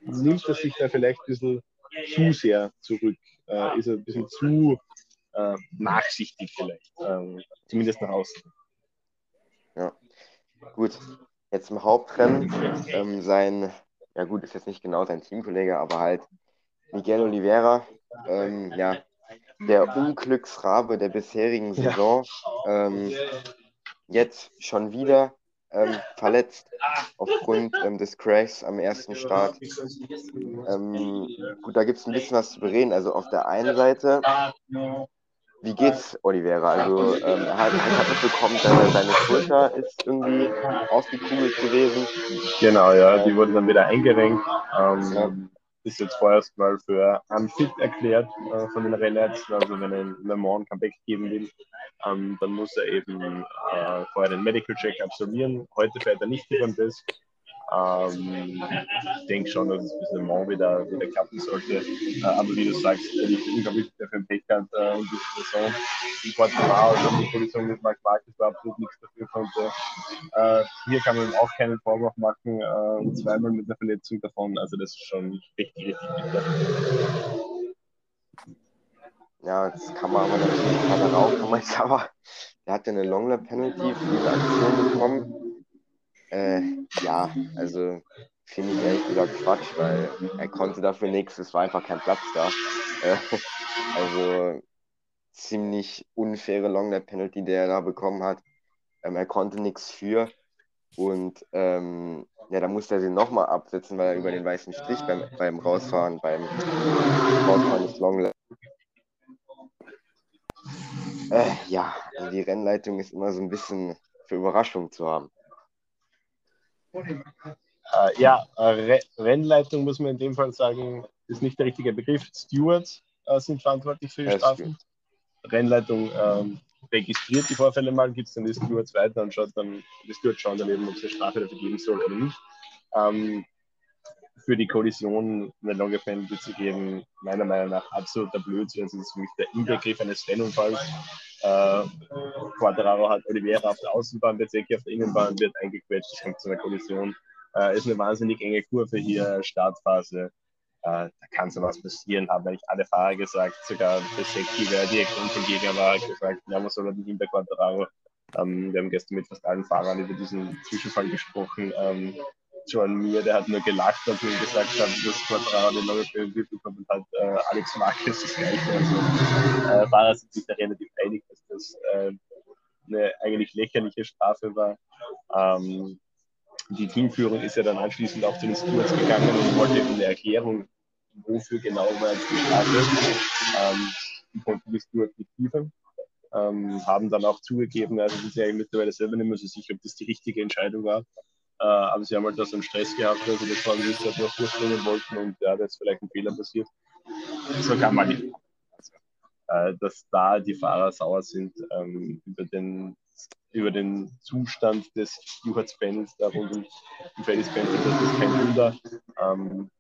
nimmt er sich da vielleicht ein bisschen zu sehr zurück, äh, ist er ein bisschen zu äh, nachsichtig vielleicht, ähm, zumindest nach außen. Ja, gut. Jetzt im Hauptrennen, ähm, sein, ja gut, ist jetzt nicht genau sein Teamkollege, aber halt Miguel Oliveira, ähm, ja, der Unglücksrabe der bisherigen Saison, ähm, jetzt schon wieder ähm, verletzt aufgrund ähm, des Crashs am ersten Start. Ähm, gut, da gibt es ein bisschen was zu bereden. Also auf der einen Seite wie geht's Oliveira? Also ähm, er hat, ich habe mitbekommen, dass seine Schulter ist irgendwie ausgekugelt gewesen. Genau, ja, die wurden dann wieder eingerenkt. Ähm. Ist jetzt vorerst mal für unfit erklärt äh, von den Rennärzten. Also wenn er Le Mans Comeback geben will, ähm, dann muss er eben äh, vorher den Medical Check absolvieren. Heute fährt er nicht über den Test. Ähm, ich denke schon, dass es bis Le Mans wieder, wieder klappen sollte. Äh, aber wie du sagst, wenn ich unglaublich für ein Pech gehabt äh, in dieser Saison. In Portugal und die Position mit Marc Marquez war absolut nichts dafür konnte. Äh, hier kann man auch keinen Vorwurf machen, äh, zweimal mit einer Verletzung davon. Also das ist schon richtig, richtig bitter. Ja, das kann man aber natürlich auch nochmal [laughs] aber der hat ja eine Longlap Penalty für diese Aktion bekommen äh, ja, also finde ich ehrlich gesagt Quatsch, weil er konnte dafür nichts, es war einfach kein Platz da. Äh, [laughs] also ziemlich unfaire Longlap Penalty, der er da bekommen hat. Ähm, er konnte nichts für und ähm, ja, da musste er sie nochmal absetzen, weil er über den weißen Strich beim, beim Rausfahren, beim Rausfahren des Longlap. Äh, ja, also die Rennleitung ist immer so ein bisschen für Überraschung zu haben. Äh, ja, äh, Rennleitung muss man in dem Fall sagen, ist nicht der richtige Begriff. Stewards äh, sind verantwortlich für die Strafen. Rennleitung ähm, registriert die Vorfälle mal, gibt es dann die Stewards weiter und schaut dann, die Stewards schauen dann eben, ob es eine Strafe dafür geben soll oder nicht. Ähm, für die Kollision eine Longe Penalty zu geben, meiner Meinung nach absoluter Blödsinn. Das ist für mich der Inbegriff eines Rennunfalls. Äh, Quadraro hat Oliveira auf der Außenbahn, Bezecchi auf der Innenbahn, wird eingequetscht, es kommt zu einer Kollision. Äh, ist eine wahnsinnig enge Kurve hier, Startphase. Äh, da kann so was passieren, haben eigentlich alle Fahrer gesagt, sogar Bezecchi, der direkt unter dem Gegner war, gesagt, ja, soll nicht hinter Quadraro. Ähm, wir haben gestern mit fast allen Fahrern über diesen Zwischenfall gesprochen. Ähm, John Mir, der hat nur gelacht, als wir gesagt haben, dass Quadraro eine neue Penalty bekommen und hat äh, Alex Marquez das gleiche. Also äh, Fahrer sind sich da relativ einig, dass das äh, eine eigentlich lächerliche Strafe war. Ähm, die Teamführung ist ja dann anschließend auch zu den Stewards gegangen und wollte eine Erklärung, wofür genau war jetzt die Strafe. Ähm, die konnten die Stewards nicht liefern. Ähm, haben dann auch zugegeben, also sie sind ja mittlerweile selber nicht mehr so sicher, ob das die richtige Entscheidung war. Äh, aber sie haben halt da so einen Stress gehabt, also das waren sie ja durchbringen wollten und ja, da ist vielleicht ein Fehler passiert. So kann man nicht. Also, äh, dass da die Fahrer sauer sind ähm, über, den, über den Zustand des Stewards Benz da rund um Felix Benz, das ist kein Wunder. Ähm,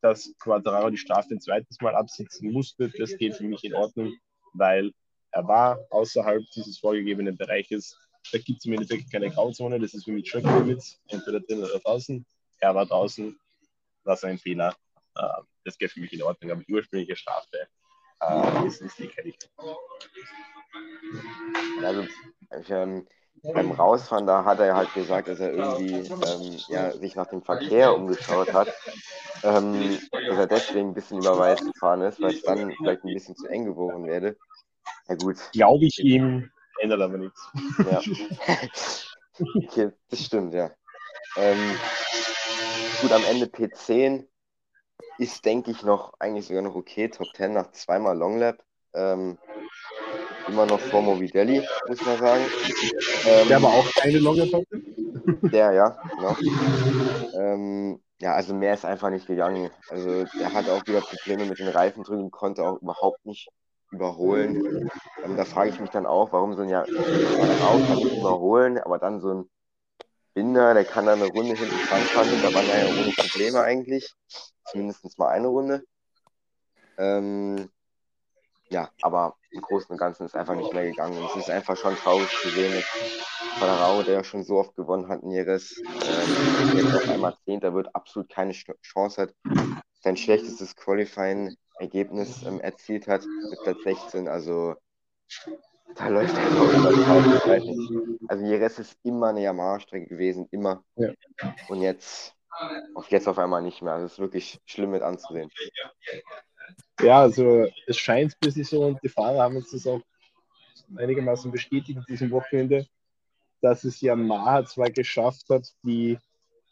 dass Quadraro die Strafe ein zweites Mal absitzen musste, das geht für mich in Ordnung, weil er war außerhalb dieses vorgegebenen Bereiches da gibt es im Endeffekt keine Grauzone, das ist für mich Track Limits, entweder drin oder draußen. Er war draußen, das ist ein Fehler. Äh, das geht für mich in Ordnung, aber die ursprüngliche Strafe äh, ist, ist nicht fertig. Also, ähm, beim Rausfahren, da hat er halt gesagt, dass er irgendwie ähm, ja, sich nach dem Verkehr umgeschaut hat. Ähm, dass er deswegen ein bisschen über Weiß gefahren ist, weil es dann vielleicht ein bisschen zu eng geworden wäre. Ja gut. Glaube ich ihm, ändert aber nichts. Ja. [laughs] okay, das stimmt, ja. Ähm, gut, am Ende P10 ist, denke ich, noch eigentlich sogar noch okay. Top 10 nach zweimal Longlap. Ähm, immer noch vor Movidelli, muss man sagen. Ähm, der aber auch keine Longlap hatte? Der, ja, genau. Ähm, ja, also mehr ist einfach nicht gegangen. Also er hatte auch wieder Probleme mit den Reifen drüben, konnte auch überhaupt nicht überholen. Ähm, da frage ich mich dann auch, warum so ein ja auch kann nicht überholen, aber dann so ein Binder, der kann dann eine Runde hinten dran fahren, da waren ja ohne Probleme eigentlich. Zumindest mal eine Runde. Ähm, ja, aber im Großen und Ganzen ist einfach nicht mehr gegangen. Und es ist einfach schon traurig zu sehen, dass Paderau, der ja schon so oft gewonnen hat, Nieres, ähm, jetzt auf einmal Zehnter wird, absolut keine Chance hat. Sein schlechtestes Qualifying Ergebnis ähm, erzielt hat mit Platz 16. Also da läuft [laughs] er ich weiß nicht. Also Jerez ist immer eine Yamaha-Strecke gewesen, immer. Ja. Und jetzt auf jetzt auf einmal nicht mehr. Also es ist wirklich schlimm mit anzusehen. Ja, also es scheint ein bisschen so und die Fahrer haben uns das auch einigermaßen bestätigt in diesem Wochenende, dass es Yamaha zwar geschafft hat, die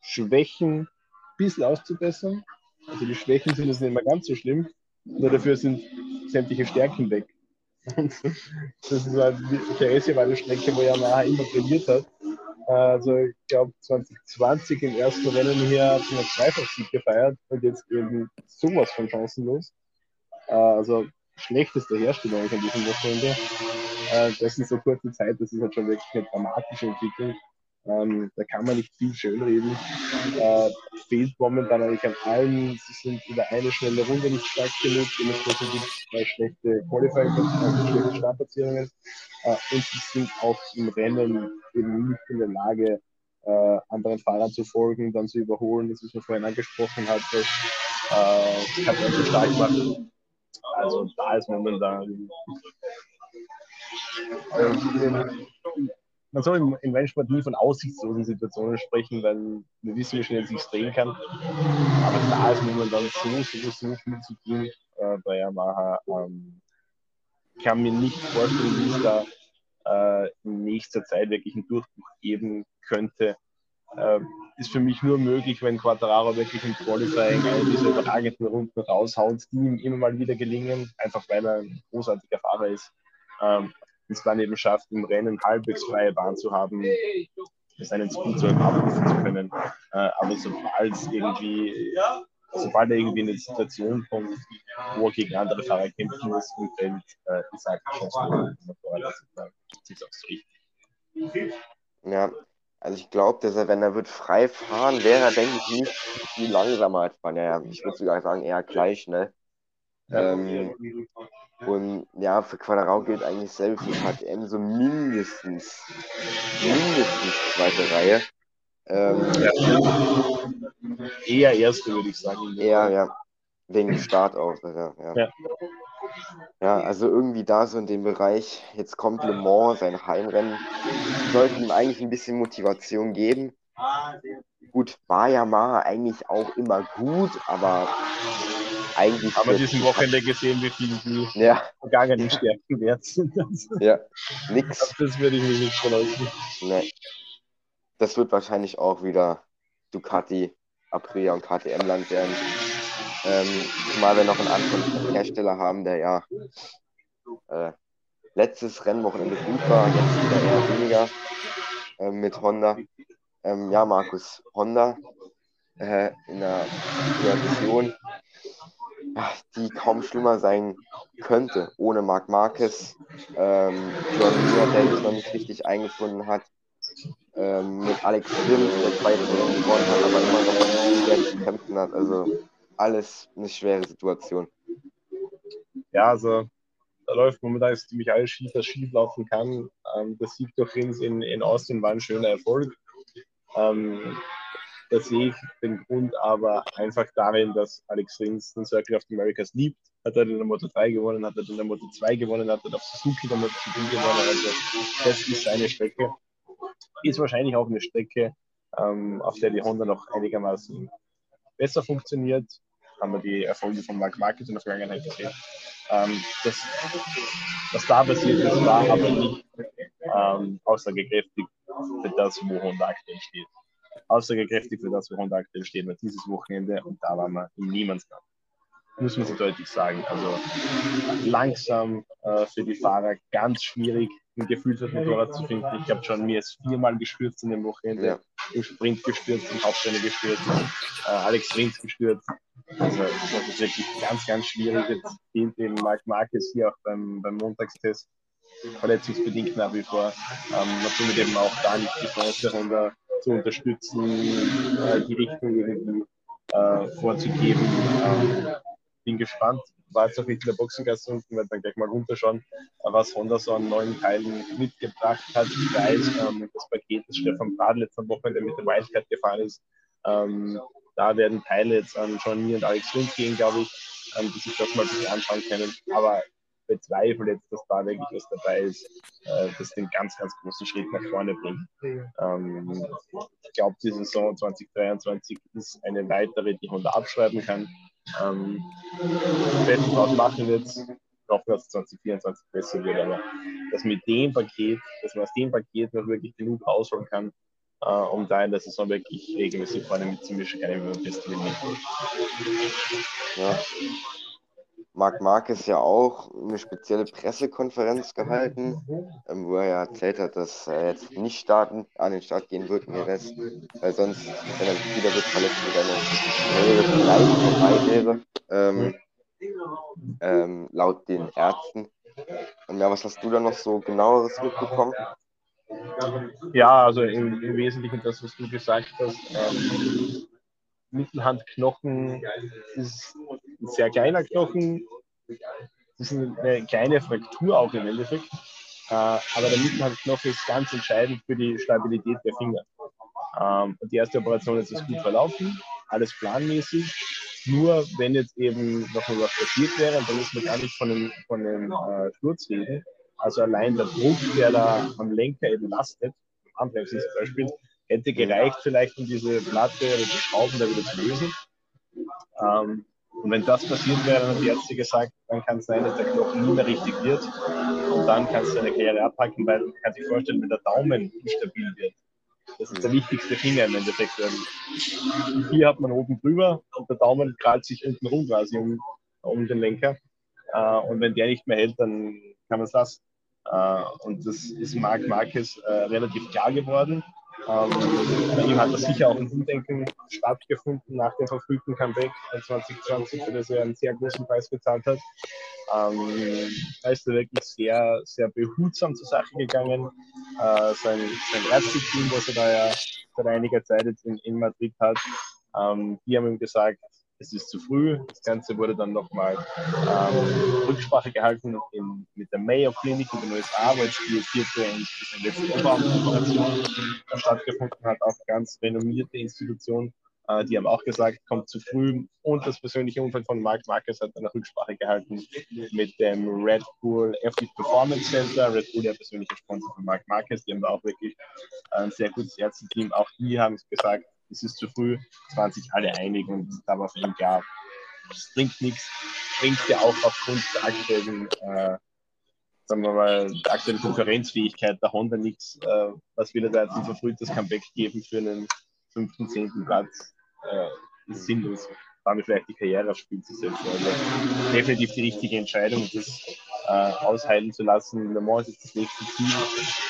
Schwächen ein bisschen auszubessern. Also die Schwächen sind jetzt nicht mehr ganz so schlimm, nur dafür sind sämtliche Stärken weg. Das ist halt, Theresia war eine Strecke, wo Yamaha immer verliert hat. Also ich glaube 2020 im ersten Rennen hier hat man Zweifachsieg gefeiert und jetzt eben sowas von chancenlos. Also schlechteste Herstellung an diesem Wochenende. Das ist so kurze Zeit, das ist halt schon wirklich eine dramatische Entwicklung. Ähm, da kann man nicht viel schönreden. Äh, fehlt momentan eigentlich an allen. Sie sind über eine schnelle Runde nicht stark genug. Dementsprechend gibt es zwei schlechte Qualifying, also schlechte Startplatzierungen. Äh, und sie sind auch im Rennen eben nicht in der Lage, äh, anderen Fahrern zu folgen, dann zu überholen. Das, was man vorhin angesprochen hat, das äh, kann man so stark machen. Also da ist momentan äh, man soll im, im Rennsport nie von aussichtslosen Situationen sprechen, weil wir wissen, wie schnell es sich drehen kann. Aber da ist momentan so, so, so viel zu tun äh, bei Yamaha. Ähm, kann mir nicht vorstellen, wie es da äh, in nächster Zeit wirklich einen Durchbruch geben könnte. Äh, ist für mich nur möglich, wenn Quattararo wirklich im Qualifying eine dieser überragenden Runden raushaut, die ihm immer mal wieder gelingen, einfach weil er ein großartiger Fahrer ist. Ähm, es dann eben schafft, im Rennen halbwegs freie Bahn zu haben, seinen Speedzeug abrufen zu können. Äh, aber sobald es irgendwie, sobald er irgendwie in eine Situation kommt, wo er gegen andere Fahrer kämpfen muss im Feld, äh, ist halt schon so. Ja, also ich glaube, dass er, wenn er wird frei fahren, wäre er, denke ich, nicht viel langsamer als fahren. Ja, ich würde sogar sagen, eher gleich schnell. Ähm, und ja, für Quadrao gilt eigentlich selbst für KTM so mindestens, mindestens zweite Reihe. Ähm, ja. Eher erste, würde ich sagen. Eher, ja. Wegen Start auch. Ja, ja. ja. ja, also irgendwie da so in dem Bereich, jetzt kommt Le Mans, sein Heimrennen, sollte ihm eigentlich ein bisschen Motivation geben. Gut, war ja mal eigentlich auch immer gut, aber eigentlich. Haben wir diesen Wochenende gesehen, wie viel die ja. vergangenen Stärken wert sind. [laughs] ja, nix. Das würde ich mir nicht verleugnen. Nee. Das wird wahrscheinlich auch wieder Ducati, Aprilia und KTM-Land werden. Ähm, zumal wir noch einen anderen Hersteller haben, der ja äh, letztes Rennwochenende gut war, jetzt wieder eher weniger äh, mit Honda. Ähm, ja, Markus, Honda äh, in der Situation die kaum schlimmer sein könnte, ohne Marc Marquez, ähm, John der sich noch nicht richtig eingefunden hat, ähm, mit Alex Grimm, der zweite gewonnen hat, aber immer noch sehr zu kämpfen hat. Also alles eine schwere Situation. Ja, also da läuft momentan ziemlich alles schief, was schief laufen kann. Ähm, das Sieg durch Rins in, in Austin war ein schöner Erfolg. Ähm, da sehe ich den Grund aber einfach darin, dass Alex Rins den Circle of the Americas liebt. Hat er den Moto 3 gewonnen, hat er den Moto 2 gewonnen, hat er auf Suzuki den Moto 2 gewonnen. Also das ist seine Strecke. Ist wahrscheinlich auch eine Strecke, ähm, auf der die Honda noch einigermaßen besser funktioniert. Haben wir die Erfolge von Mark Marquez in der Vergangenheit gesehen. Ähm, das, was da passiert ist, war aber nicht ähm, aussagekräftig für das, wo Honda aktuell steht aussagekräftig für das, wo Honda aktuell steht, weil dieses Wochenende und da waren wir im Niemandsland. Muss man so deutlich sagen. Also langsam äh, für die Fahrer ganz schwierig, ein gefühltes Motorrad zu finden. Ich habe schon mir ist viermal gestürzt in dem Wochenende, ja. im Sprint gestürzt, im Hauptrennen gestürzt, äh, Alex Rins gestürzt. Also das ist wirklich ganz, ganz schwierig. Jetzt fehlt eben Marc Marquez hier auch beim, beim Montagstest verletzungsbedingt nach wie vor. Ähm, natürlich eben auch da nicht die Chance, Honda zu unterstützen, äh, die Richtung irgendwie äh, vorzugeben. Ähm, bin gespannt. War jetzt auch nicht in der Boxengasse unten, werde dann gleich mal runterschauen, was Honda so an neuen Teilen mitgebracht hat. Ich weiß, ähm, das Paket, das Stefan Bradl letzte Woche mit der Wildcard gefahren ist, ähm, da werden Teile jetzt an John Mir und Alex Lund gehen, glaube ich, die sich das mal ein bisschen anschauen können. Aber bezweifle jetzt, dass da wirklich was dabei ist, äh, das den ganz, ganz großen Schritt nach vorne bringt. Ähm, ich glaube, die Saison 2023 ist eine weitere, die Honda abschreiben kann. Ähm, Besten draus machen wird, hoffen, dass 2024 besser wird, aber dass mit dem Paket, dass man aus dem Paket noch wirklich genug rausholen kann, äh, um da in der Saison wirklich regelmäßig vorne mitzumischen, kann ich mir feststellen. Ja, Marc Marquez ja auch eine spezielle Pressekonferenz gehalten, ähm, wo er ja erzählt hat, dass er jetzt nicht starten, an den Start gehen wird in Rest, weil sonst, wenn er wieder wird verletzt, wird eine Karriere wäre, ähm, ähm, laut den Ärzten. Und ja, was hast du da noch so genaueres mitbekommen? Ja, also im, im Wesentlichen das, was du gesagt hast. Ähm, Mittelhandknochen ist ein sehr kleiner Knochen. Das ist eine kleine Fraktur auch im Endeffekt. Äh, aber der Mittelhandknochen ist ganz entscheidend für die Stabilität der Finger. Ähm, und die erste Operation ist gut verlaufen, alles planmäßig. Nur wenn jetzt eben noch mal was passiert wäre, dann müssen wir gar nicht von einem, von einem äh, Sturz reden. Also allein der Druck, der da am Lenker eben lastet, am zum Beispiel, hätte gereicht vielleicht, um diese Platte oder die Schrauben da wieder zu lösen. Ähm, und wenn das passiert wäre, dann hat die Ärzte gesagt, dann kann es sein, dass der Knochen nie mehr richtig wird. Und dann kannst du deine Karriere abpacken, weil man kann sich vorstellen, wenn der Daumen instabil wird. Das ist der wichtigste Finger im Endeffekt. Hier hat man oben drüber und der Daumen krallt sich unten rum quasi um, um den Lenker. Äh, und wenn der nicht mehr hält, dann kann man es lassen. Äh, und das ist Marc Marquez äh, relativ klar geworden. Ähm, bei ihm hat das sicher auch ein Umdenken stattgefunden nach dem verfrühten Comeback 2020, für das er einen sehr großen Preis bezahlt hat. Ähm, da ist er wirklich sehr, sehr behutsam zur Sache gegangen. Äh, sein, sein Ärzteteam, das er da ja seit einiger Zeit jetzt in, in Madrid hat, ähm, die haben ihm gesagt, es ist zu früh. Das Ganze wurde dann nochmal ähm, Rücksprache gehalten in, mit der Mayo Clinic in den USA, wo jetzt die vierte und letzte Operation stattgefunden hat, auch ganz renommierte Institution. Äh, die haben auch gesagt, kommt zu früh. Und das persönliche Umfeld von Mark Marquez hat eine Rücksprache gehalten mit dem Red Bull F Performance Center. Red Bull, der persönliche Sponsor von Mark Marquez, die haben da auch wirklich ein sehr gutes Ärzteteam. Auch die haben gesagt, es ist zu früh, es waren sich alle einig und da war für ihn klar, es bringt nichts, bringt ja auch aufgrund der aktuellen, äh, sagen wir mal, der aktuellen Konkurrenzfähigkeit der Honda nichts, äh, was will er da jetzt ein verfrühtes Comeback geben für einen fünften, zehnten Platz, äh, ist sinnlos. Damit vielleicht die Karriere aufs Spiel zu setzen. Also definitiv die richtige Entscheidung, das äh, ausheilen zu lassen. Le Mans ist das nächste Ziel.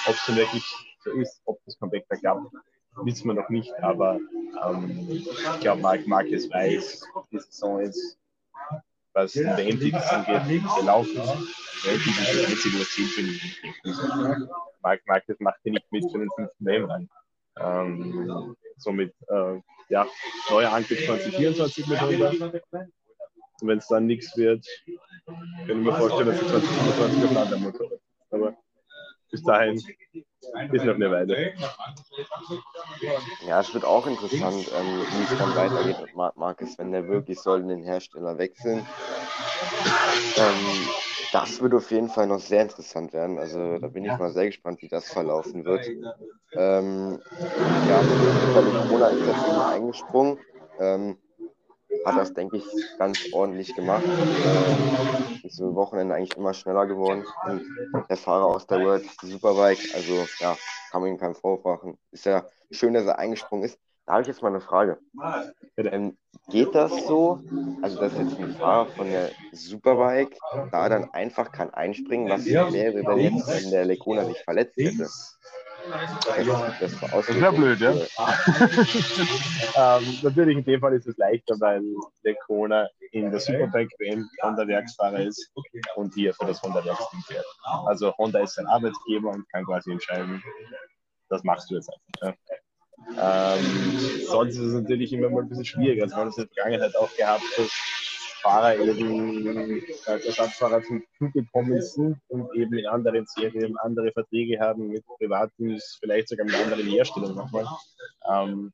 Ob es wirklich so ist, ob das Comeback da klappt, wissen wir noch nicht, aber ähm, ich glaube, Marc Marquez weiß, die Saison ist, was den WM-Titel angeht, gelaufen. WM-Titel ist das einzige, was zählt für ihn. Marc Marquez macht hier nicht mit für den fünften WM-Rang. Ähm, somit, äh, ja, neuer Angriff 2024 mit 100. Und wenn es dann nichts wird, kann ich mir vorstellen, dass es 2025 auf ein anderer Motor wird. Aber bis dahin ist noch eine Weile. Ja, es wird auch interessant, ähm, wie es dann weitergeht mit Marc Marquez, wenn der wirklich soll den Hersteller wechseln. Ähm, das wird auf jeden Fall noch sehr interessant werden. Also da bin ich mal sehr gespannt, wie das verlaufen wird. Ähm, ja, Corona ist natürlich eingesprungen. Ähm, hat das, denke ich, ganz ordentlich gemacht. Ähm, ist im Wochenende eigentlich immer schneller geworden. Und der Fahrer aus der World Superbike, also ja, kann man ihm keinen Vorwurf machen. Ist ja schön, dass er eingesprungen ist. Da habe ich jetzt mal eine Frage. Ähm, geht das so, also dass jetzt ein Fahrer von der Superbike da dann einfach kann einspringen, was wäre, wenn jetzt wenn der Lecona sich verletzt hätte? Das, das, wäre blöd, ja. [laughs] ähm, natürlich in dem Fall ist es leichter, weil Lecona in der Superbike WM Honda Werksfahrer ist und hier für das Honda Werksteam fährt. Also Honda ist sein Arbeitgeber und kann quasi entscheiden, das machst du jetzt einfach. Ja. Ähm, sonst ist es natürlich immer mal ein bisschen schwieriger. Also wir haben es in der Vergangenheit auch gehabt, dass Fahrer eben als Ersatzfahrer zum Flug gekommen sind und eben in anderen Serien andere Verträge haben mit Privatteams, vielleicht sogar mit anderen Herstellern nochmal. Ähm,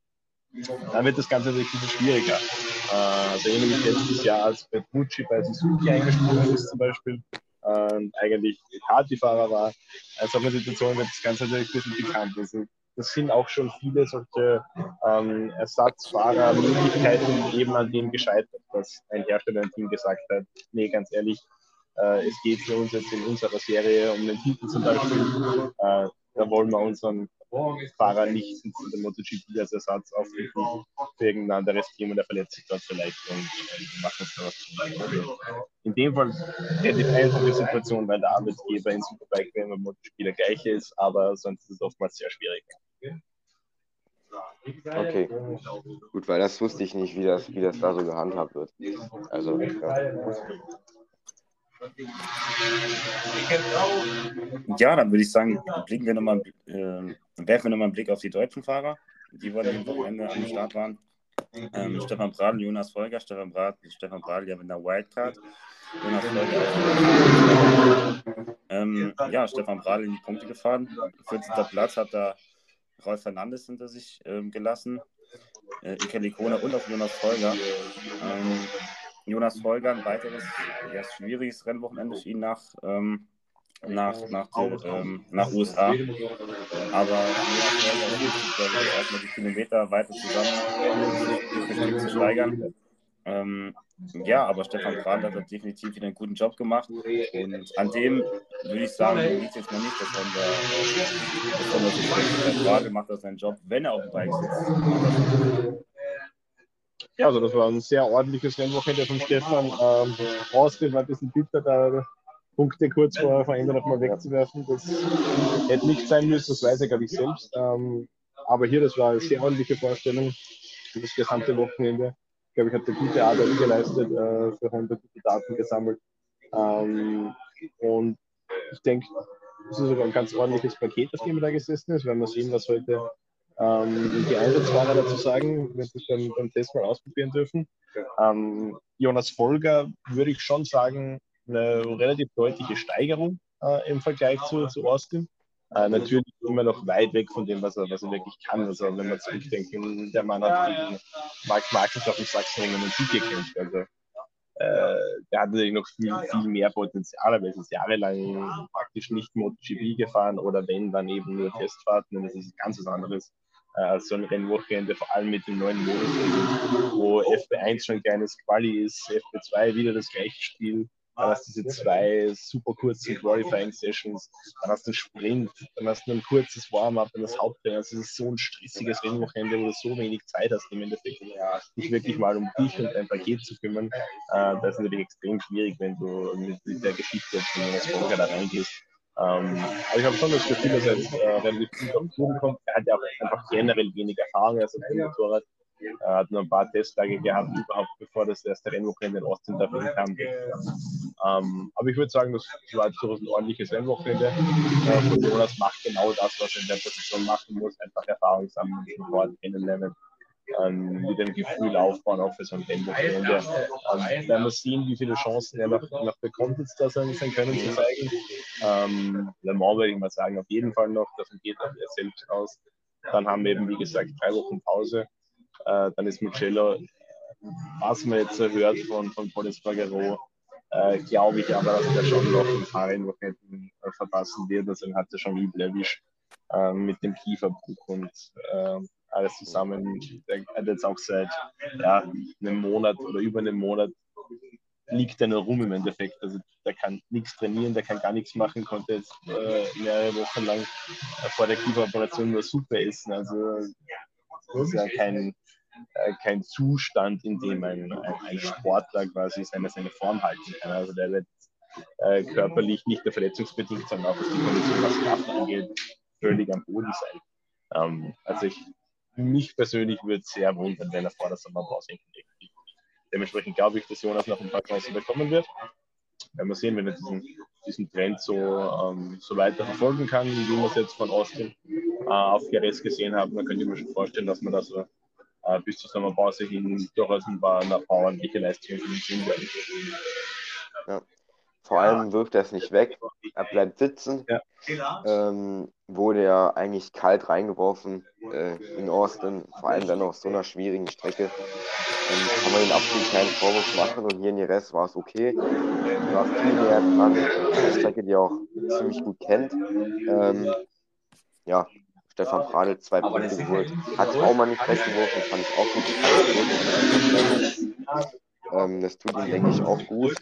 dann wird das Ganze natürlich ein bisschen schwieriger. Äh, also ähnlich letztes Jahr, als Petrucci bei Suzuki eingesprungen ist zum Beispiel äh, und eigentlich Kati-Fahrer war. Also in der Situation wird das Ganze natürlich ein bisschen bekannt. Also das sind auch schon viele solche ähm, Ersatzfahrermöglichkeiten eben an dem gescheitert, dass ein Hersteller ein Team gesagt hat, nee, ganz ehrlich, äh, es geht für uns jetzt in unserer Serie um den Titel zum Beispiel, äh, da wollen wir unseren Fahrer nicht in der MotoGP als Ersatz aufrufen für irgendein anderes Team und er verletzt sich dort vielleicht und äh, macht das dort. In dem Fall relativ einfache Situation, weil der Arbeitgeber in Superbike wenn man MotoGP der gleiche ist, aber sonst ist es oftmals sehr schwierig. Okay, gut, weil das wusste ich nicht, wie das, wie das da so gehandhabt wird. Also, ja. Ja, dann würde ich sagen, blicken wir noch mal, äh, werfen wir nochmal einen Blick auf die deutschen Fahrer, die wohl am Wochenende am Start waren. Ähm, Stefan Bradl, Jonas Folger, Stefan Bradl, Stefan Bradl ja mit einer Wildcard. Jonas Folger ähm, ja, Stefan Bradl in die Punkte gefahren. 14. Platz hat da Rolf Fernandes hinter sich ähm, gelassen. Äh, Ike Likona und auch Jonas Folger. Ähm, Jonas Folger ein weiteres ja, schwieriges Rennwochenende für ihn nach, ähm, nach, nach, ähm, nach USA. Aber Jonas erstmal die Kilometer weiter zusammen zu steigern. Ähm, ja, aber Stefan Brand hat definitiv wieder einen guten Job gemacht. Und an dem würde ich sagen, liegt jetzt mal nicht, dass man da, Frage macht, er seinen Job, wenn er auf dem Bike sitzt. Ja, also das war ein sehr ordentliches Rennwochenende von Stefan. Ähm, Austin war ein bisschen bitter, da Punkte kurz vor Verändern noch mal wegzuwerfen. Das hätte nicht sein müssen, das weiß er, glaube ich, selbst. Ähm, aber hier, das war eine sehr ordentliche Vorstellung für das gesamte Wochenende. Ich glaube, ich habe gute Arbeit geleistet, äh, für Honda gute Daten gesammelt. Ähm, und ich denke, das ist sogar ein ganz ordentliches Paket, auf dem da gesessen ist. Werden wir sehen, was heute ähm, die Einsatzfahrer dazu sagen, wenn wir es beim Test mal ausprobieren dürfen. Ähm, Jonas Folger würde ich schon sagen, eine relativ deutliche Steigerung äh, im Vergleich zu, zu Austin. Äh, natürlich immer noch weit weg von dem, was er, was er wirklich kann. Also wenn wir zurückdenken, der Mann hat gegen Marc Marquez auf dem Sachsenring einen Sieg gekämpft. Also äh, der hat natürlich noch viel, viel mehr Potenzial, aber er ist jahrelang praktisch nicht MotoGP gefahren oder wenn, dann eben nur Testfahrten und das ist ganz was anderes äh, so ein Rennwochenende, vor allem mit dem neuen Modus, wo FP1 schon ein kleines Quali ist, FP2 wieder das gleiche Spiel. Dann hast du diese zwei super kurzen Qualifying Sessions, dann hast du einen Sprint, dann hast du ein kurzes Warm-up, dann das Hauptrennen. Also es ist so ein stressiges Rennwochenende, wo du so wenig Zeit hast, im Endeffekt dich wirklich mal um dich und dein Paket zu kümmern. Äh, das ist natürlich extrem schwierig, wenn du mit, der Geschichte als Folger da reingehst. Ähm, aber ich habe schon das Gefühl, dass er jetzt äh, relativ gut auf Touren kommt. Er hat ja auch einfach generell wenig Erfahrung als dem Motorrad. Er hat nur ein paar Testtage gehabt, überhaupt bevor das erste Rennwochenende in Austin dafür kam. Ähm, aber ich würde sagen, das war durchaus ein ordentliches Rennwochenende. Äh, und Jonas macht genau das, was er in der Position machen muss, einfach Erfahrung sammeln, Sport kennenlernen ähm, mit dem Gefühl aufbauen, auch für so ein Rennwochenende. Ähm, werden wir sehen, wie viele Chancen er noch, noch bekommt, jetzt da sein, sein Können zu zeigen. Ähm, Le Mans würde ich mal sagen, auf jeden Fall noch, davon geht er selbst aus. Dann haben wir eben, wie gesagt, drei Wochen Pause. Äh, dann ist Mugello, was man jetzt hört von, von Boris Bagaro, äh, glaube ich aber, dass er schon noch ein paar äh, verpassen wird. Also er hatte schon übel erwischt äh, mit dem Kieferbruch und äh, alles zusammen. Der hat jetzt auch seit ja, einem Monat oder über einem Monat liegt er nur rum im Endeffekt. Also der kann nichts trainieren, der kann gar nichts machen, konnte jetzt äh, mehrere Wochen lang äh, vor der Kieferoperation nur Suppe essen. Also das ist ja kein, äh, kein Zustand, in dem ein, ein, ein, Sportler quasi seine, seine Form halten kann. Also der wird äh, körperlich nicht nur verletzungsbedingt, sondern auch was die Kondition, was Kraft angeht, völlig am Boden sein. Ähm, also ich mich persönlich würde sehr wundern, wenn er vor der Sommerpause hinlegt. Dementsprechend glaube ich, dass Jonas noch ein paar Chancen bekommen wird. Werden wir sehen, wenn er diesen, diesen Trend so, ähm, so weiter verfolgen kann, wie wir es jetzt von Austin äh, auf Jerez gesehen haben, dann könnte ich mir schon vorstellen, dass man da so äh, bis zur Sommerpause hin durchaus ein paar, ordentliche Leistungen sehen werden. Ja. Vor allem wirft er es nicht weg. Er bleibt sitzen. Ja. Ähm, wurde ja eigentlich kalt reingeworfen äh, in Austin, vor allem dann auf so einer schwierigen Strecke. Ähm, kann man den absolut keinen Vorwurf machen und hier in Jerez war es okay. War viel näher dran. Eine Strecke, die er auch ziemlich gut kennt. Ähm, ja, Stefan Pradel zwei Punkte geholt. Hat auch mal nicht weggeworfen, fand ich auch gut. Ähm, das tut ihm, denke ich, auch gut.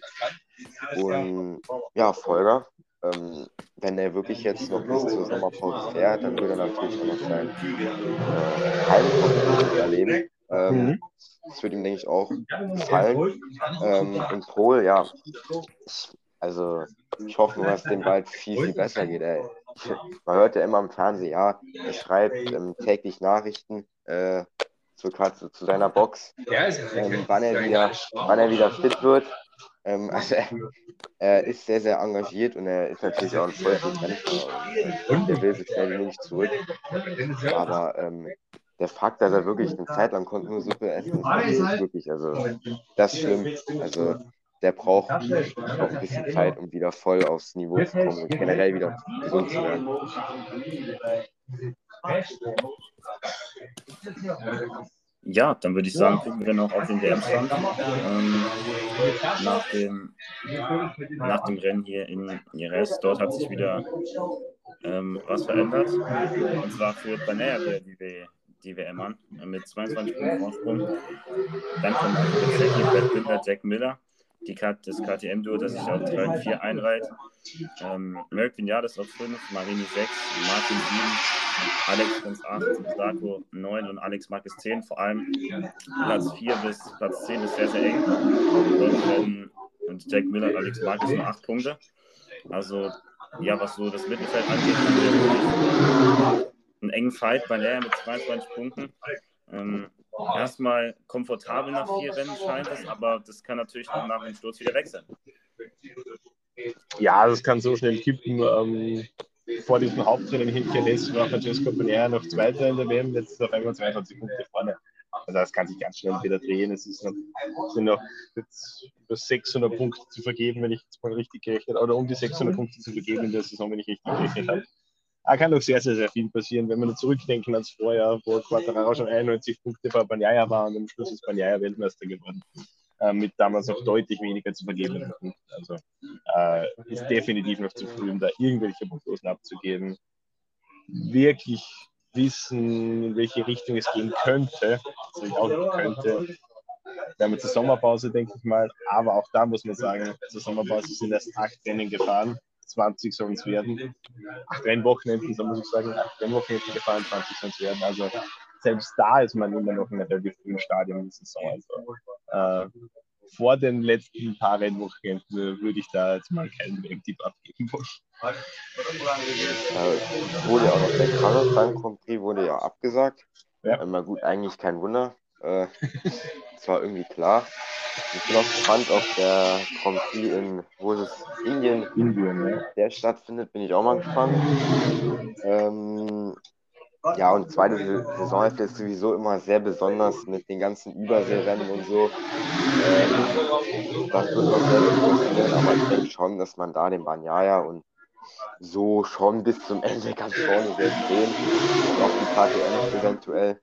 Und ja, Folger ähm, wenn er wirklich jetzt noch bis zur Sommerpause fährt, dann würde er natürlich auch noch sein äh, Heimkommen erleben. Ähm, mhm. Das wird ihm, denke ich, auch gefallen. Ähm, in Pol, ja, also ich hoffe nur, dass es dem bald viel, viel besser geht. Ey. [laughs] Man hört ja immer im Fernsehen, ja, er schreibt ähm, täglich Nachrichten äh, zu, zu, zu, seiner Box, ähm, wann, er wieder, wann er wieder fit wird. Ähm, also er, er, ist sehr, sehr engagiert und er ist natürlich auch ein Vollblutkämpfer und der will so schnell wie möglich zurück. Aber ähm, der Fakt, dass er wirklich eine Zeit lang konnte nur Suppe essen, ist wirklich, also das schlimm. Also der braucht noch ein bisschen Zeit, um wieder voll aufs Niveau zu kommen und generell wieder gesund zu werden. Ja, dann würde ich sagen, gucken wir noch auf den WM-Stand. Ähm, nach, dem, nach dem Rennen hier in Jerez, dort hat sich wieder ähm, was verändert. Und zwar führt Banea die, die WM an mit 22 Punkten Vorsprung. Dann kommt Zeki, Brad Binder, Jack Miller die Kat das KTM-Duo, das sich auf 3 und 4 einreiht. Ähm, Merck Vinales auf 5, Marini 6, Martin 7, Alex Prinz 8, Sarko 9 und Alex Marquez 10. Vor allem Platz 4 bis Platz 10 ist sehr, sehr eng. Und, und Jack Miller und Alex Marquez nur 8 Punkte. Also, ja, was so das Mittelfeld angeht, einen engen Fight bei Leer mit 22 Punkten. Ähm, erstmal komfortabel nach vier Rennen scheint es, aber das kann natürlich auch nach dem Sturz wieder weg sein. Ja, das kann so schnell kippen. Ähm, vor diesem Hauptrennen hinter Jerez war Francesco Bonera noch Zweiter in der WM, jetzt ist auf einmal 22 Punkte vorne. Also das kann sich ganz schnell wieder drehen. Es ist noch, sind noch jetzt über 600 Punkte zu vergeben, wenn ich jetzt mal richtig gerechnet habe, oder um die 600 Punkte zu vergeben in der Saison, wenn ich richtig gerechnet habe. Da kann doch sehr, sehr, sehr viel passieren, wenn wir nur zurückdenken ans Vorjahr, wo Quattararo schon 91 Punkte vor Banyaya war und am Schluss ist Banyaya Weltmeister geworden. Äh, mit damals noch deutlich weniger zu vergeben. Also äh, ist definitiv noch zu früh, um da irgendwelche Prognosen abzugeben. Wirklich wissen, in welche Richtung es gehen könnte, also auch könnte. Wir haben jetzt eine Sommerpause, denke ich mal, aber auch da muss man sagen, zur Sommerpause sind erst acht Rennen gefahren. 20 sollen es werden. Acht Rennwochenenden, so muss ich sagen, acht Rennwochenenden gefahren, 20 sollen es werden. Also selbst da ist man immer noch in einem relativ frühen Stadium in der Saison. Also, äh, vor den letzten paar Rennwochenenden würde ich da jetzt mal keinen WM-Tipp abgeben wollen. Äh, wurde ja auch noch der Carlos Grand Prix wurde ja abgesagt. Ja. Immer gut, eigentlich kein Wunder. Äh, das war irgendwie klar. Ich bin auch gespannt auf der Grand Prix in, wo ist es? Indien. Indien, ja. Der stattfindet, bin ich auch mal gespannt. Ähm, ja, und zweite Saisonhälfte ist sowieso immer sehr besonders mit den ganzen Überseerennen und so. Ähm, das wird auch sehr gut aber ich denke schon, dass man da den Banyaya und so schon bis zum Ende ganz vorne selbst sehen. Und auch die KTM eventuell.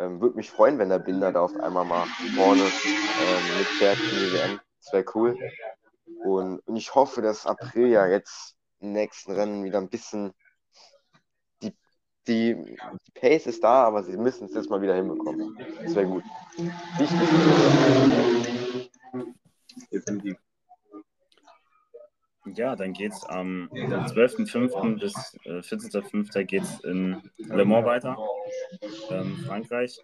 Ähm, Würde mich freuen, wenn der Binder da auf einmal mal vorne ähm, mitfährt in die WM. Das wäre cool. Und, und ich hoffe, dass April ja jetzt im nächsten Rennen wieder ein bisschen die, die, die Pace ist da, aber sie müssen es jetzt mal wieder hinbekommen. Das wäre gut. Wichtig. Definitiv. Ja, dann geht es am 12.05. bis äh, 14.05. geht es in Le Mans weiter, ähm, Frankreich.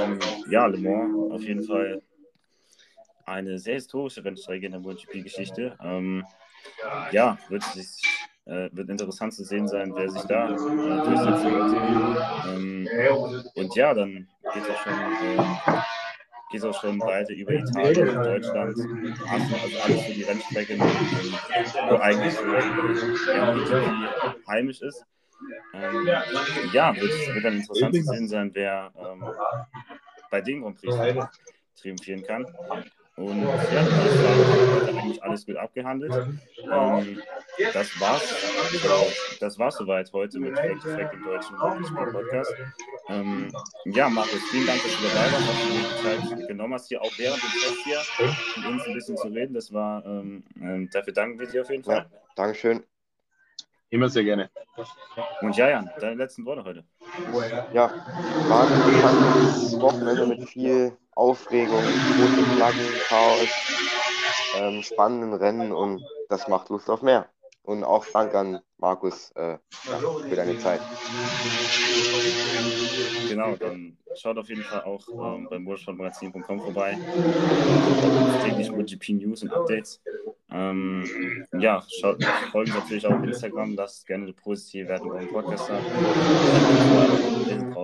Ähm, ja, Le Mans auf jeden Fall eine sehr historische Rennstrecke in der MotoGP-Geschichte. Ähm, ja, wird, sich, äh, wird interessant zu sehen sein, wer sich da äh, durchsetzen wird. Ähm, und ja, dann geht es auch schon geht auch schon weiter über Italien und Deutschland. Also, also alles für die Rennstrecke, wo eigentlich so ja, heimisch ist. Ähm, ja, wird, wird dann interessant zu sehen sein, wer ähm, bei den Grand Prix triumphieren kann. Und ja, das war eigentlich alles gut abgehandelt. Ähm, das war's. Das war's soweit heute mit Fact Fact im deutschen Podcast. Ähm, ja, Markus, vielen Dank, dass du dabei warst, dass du dir die Zeit genommen hast, hier auch während dem Test hier mit uns ein bisschen zu reden. Das war, ähm, ähm, dafür danken wir dir auf jeden Fall. Ja, Dankeschön. Immer sehr gerne. Und Jajan, deine letzten Worte heute. Ja, war ein Wochenende mit viel Aufregung, großen Flaggen, Chaos, ähm, spannenden Rennen und das macht Lust auf mehr. und auch Dank an Markus äh, ja, für deine Zeit. Genau, dann schaut auf jeden Fall auch ähm, beim motorsportmagazin.com vorbei. Täglich MotoGP News und Updates. Ähm, ja, schaut, folgt natürlich auch auf Instagram, lasst gerne eine positive Wertung beim Podcast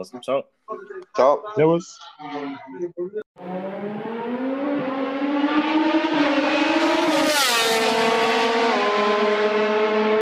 draußen. Ciao. Ciao. Servus. Thank you.